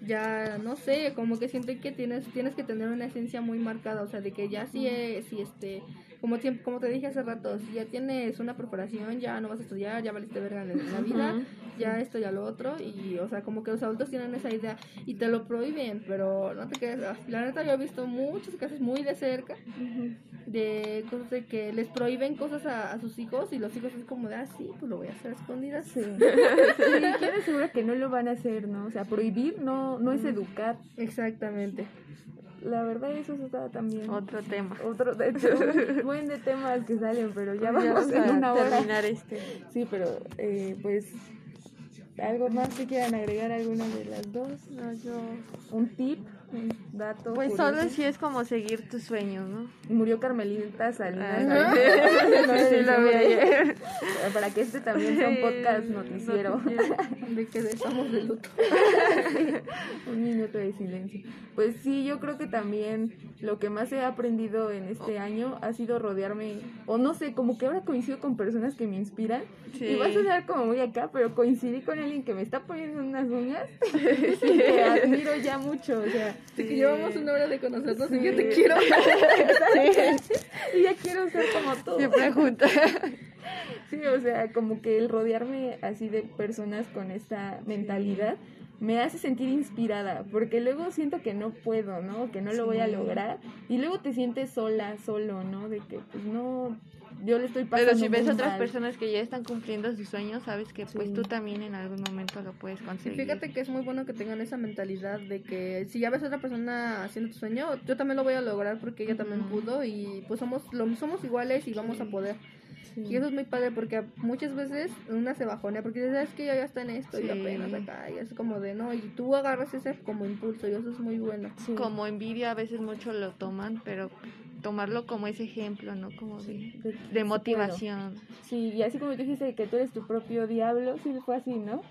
ya no sé, como que sienten que tienes tienes que tener una esencia muy marcada, o sea, de que ya si, es, si este como, como te dije hace rato, si ya tienes una preparación, ya no vas a estudiar, ya valiste verga en la vida, ya esto, ya lo otro, y o sea, como que los adultos tienen esa idea y te lo prohíben, pero no te quedes, la neta yo he visto muchos casos muy de cerca de cosas de que les prohíben cosas a, sus hijos y los hijos es como de, ah, sí, pues lo voy a hacer escondidas. Sí, (laughs) sí seguro que no lo van a hacer, ¿no? O sea, prohibir no, no es educar. Exactamente la verdad eso está también. Otro tema. Otro de hecho (laughs) buen de temas que salen pero ya vamos a una terminar este. Sí pero eh, pues algo más que quieran agregar alguna de las dos no, yo un tip dato. Pues solo si es como seguir tus sueños, ¿no? Murió Carmelita Salinas. Ah, Para que este también sea un podcast noticiero. de que estamos de luto. un minuto de silencio. Pues sí, yo creo que también lo que más he aprendido en este año ha sido rodearme, o no sé, como que ahora coincido con personas que me inspiran. Y va a sonar como muy acá, pero coincidí con alguien que me está poniendo unas uñas. y que admiro ya mucho, o sea Sí. Que llevamos una hora de conocernos y yo te quiero. (laughs) y ya quiero ser como tú. Siempre juntas. (laughs) Sí, o sea, como que el rodearme así de personas con esta mentalidad me hace sentir inspirada, porque luego siento que no puedo, ¿no? Que no lo voy a lograr y luego te sientes sola, solo, ¿no? De que pues no yo le estoy pasando Pero si ves a otras personas que ya están cumpliendo sus sueños, sabes que pues tú también en algún momento lo puedes conseguir. fíjate que es muy bueno que tengan esa mentalidad de que si ya ves a otra persona haciendo tu sueño, yo también lo voy a lograr porque ella también pudo y pues somos lo, somos iguales y vamos a poder. Y eso es muy padre porque muchas veces una se bajonea porque sabes que ya, ya está en esto y apenas acá y es como de no y tú agarras ese como impulso y eso es muy bueno. Como envidia a veces mucho lo toman, pero tomarlo como ese ejemplo, ¿no? Como de, de motivación. Sí, y así como tú dijiste que tú eres tu propio diablo, sí fue así, ¿no?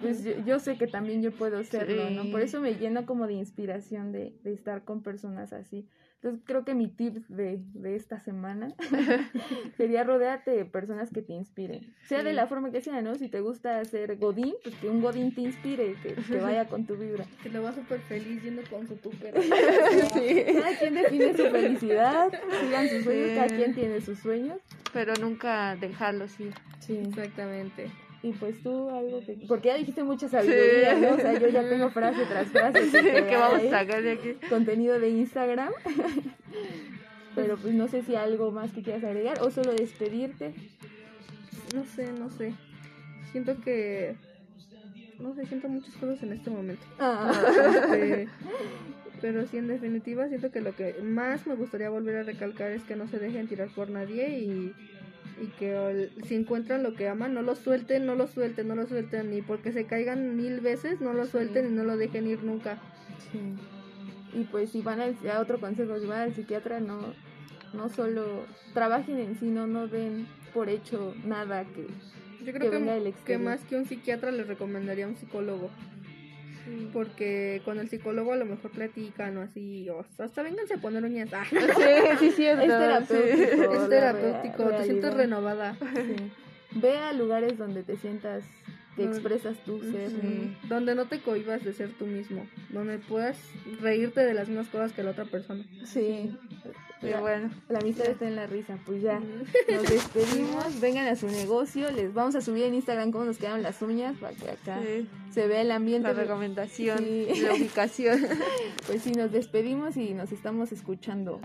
Pues yo, sé que también yo puedo serlo, ¿no? Por eso me lleno como de inspiración de, de estar con personas así. Entonces creo que mi tip de, de esta semana (laughs) (laughs) sería rodearte de personas que te inspiren. Sea de la forma que sea, ¿no? Si te gusta hacer godín, pues que un godín te inspire, que, que vaya con tu vibra. (laughs) Que lo va súper feliz yendo con su tupper. sí. Cada quien define su felicidad, sigan sus sueños, cada quien tiene sus sueños. Pero nunca dejarlos ir. Sí, exactamente. Y pues tú algo que... Porque ya dijiste mucha sabiduría, ¿no? O sea, yo ya tengo frase tras frase. que, vamos a sacar de aquí? Contenido de Instagram. Pero pues no sé si algo más que quieras agregar o solo despedirte. No sé, no sé. Siento que... No sé, siento muchas cosas en este momento. Ah. Este, (laughs) pero sí, en definitiva, siento que lo que más me gustaría volver a recalcar es que no se dejen tirar por nadie y y que si encuentran lo que aman, no lo suelten, no lo suelten, no lo suelten, y porque se caigan mil veces, no lo suelten y no lo dejen ir nunca. Y pues si van al, a otro consejo, si van al psiquiatra, no, no solo trabajen en sí, no, no den por hecho nada que, Yo creo que, que más que un psiquiatra les recomendaría un psicólogo porque con el psicólogo a lo mejor platican o así, o hasta vénganse a poner uñas. Ah. Sí, sí, sí, es, terapéutico. Es terapéutico, te sientes renovada. Ve a lugares donde te sientas, te expresas tu ser. Donde no te cohibas de ser tú mismo, donde puedas reírte de las mismas cosas que la otra persona. Sí, pero bueno, la amistad está en la risa. Pues ya, nos despedimos. (laughs) Vengan a su negocio. Les vamos a subir en Instagram cómo nos quedaron las uñas para que acá se vea el ambiente. La recomendación, la ubicación. (laughs) Pues sí, nos despedimos y nos estamos escuchando.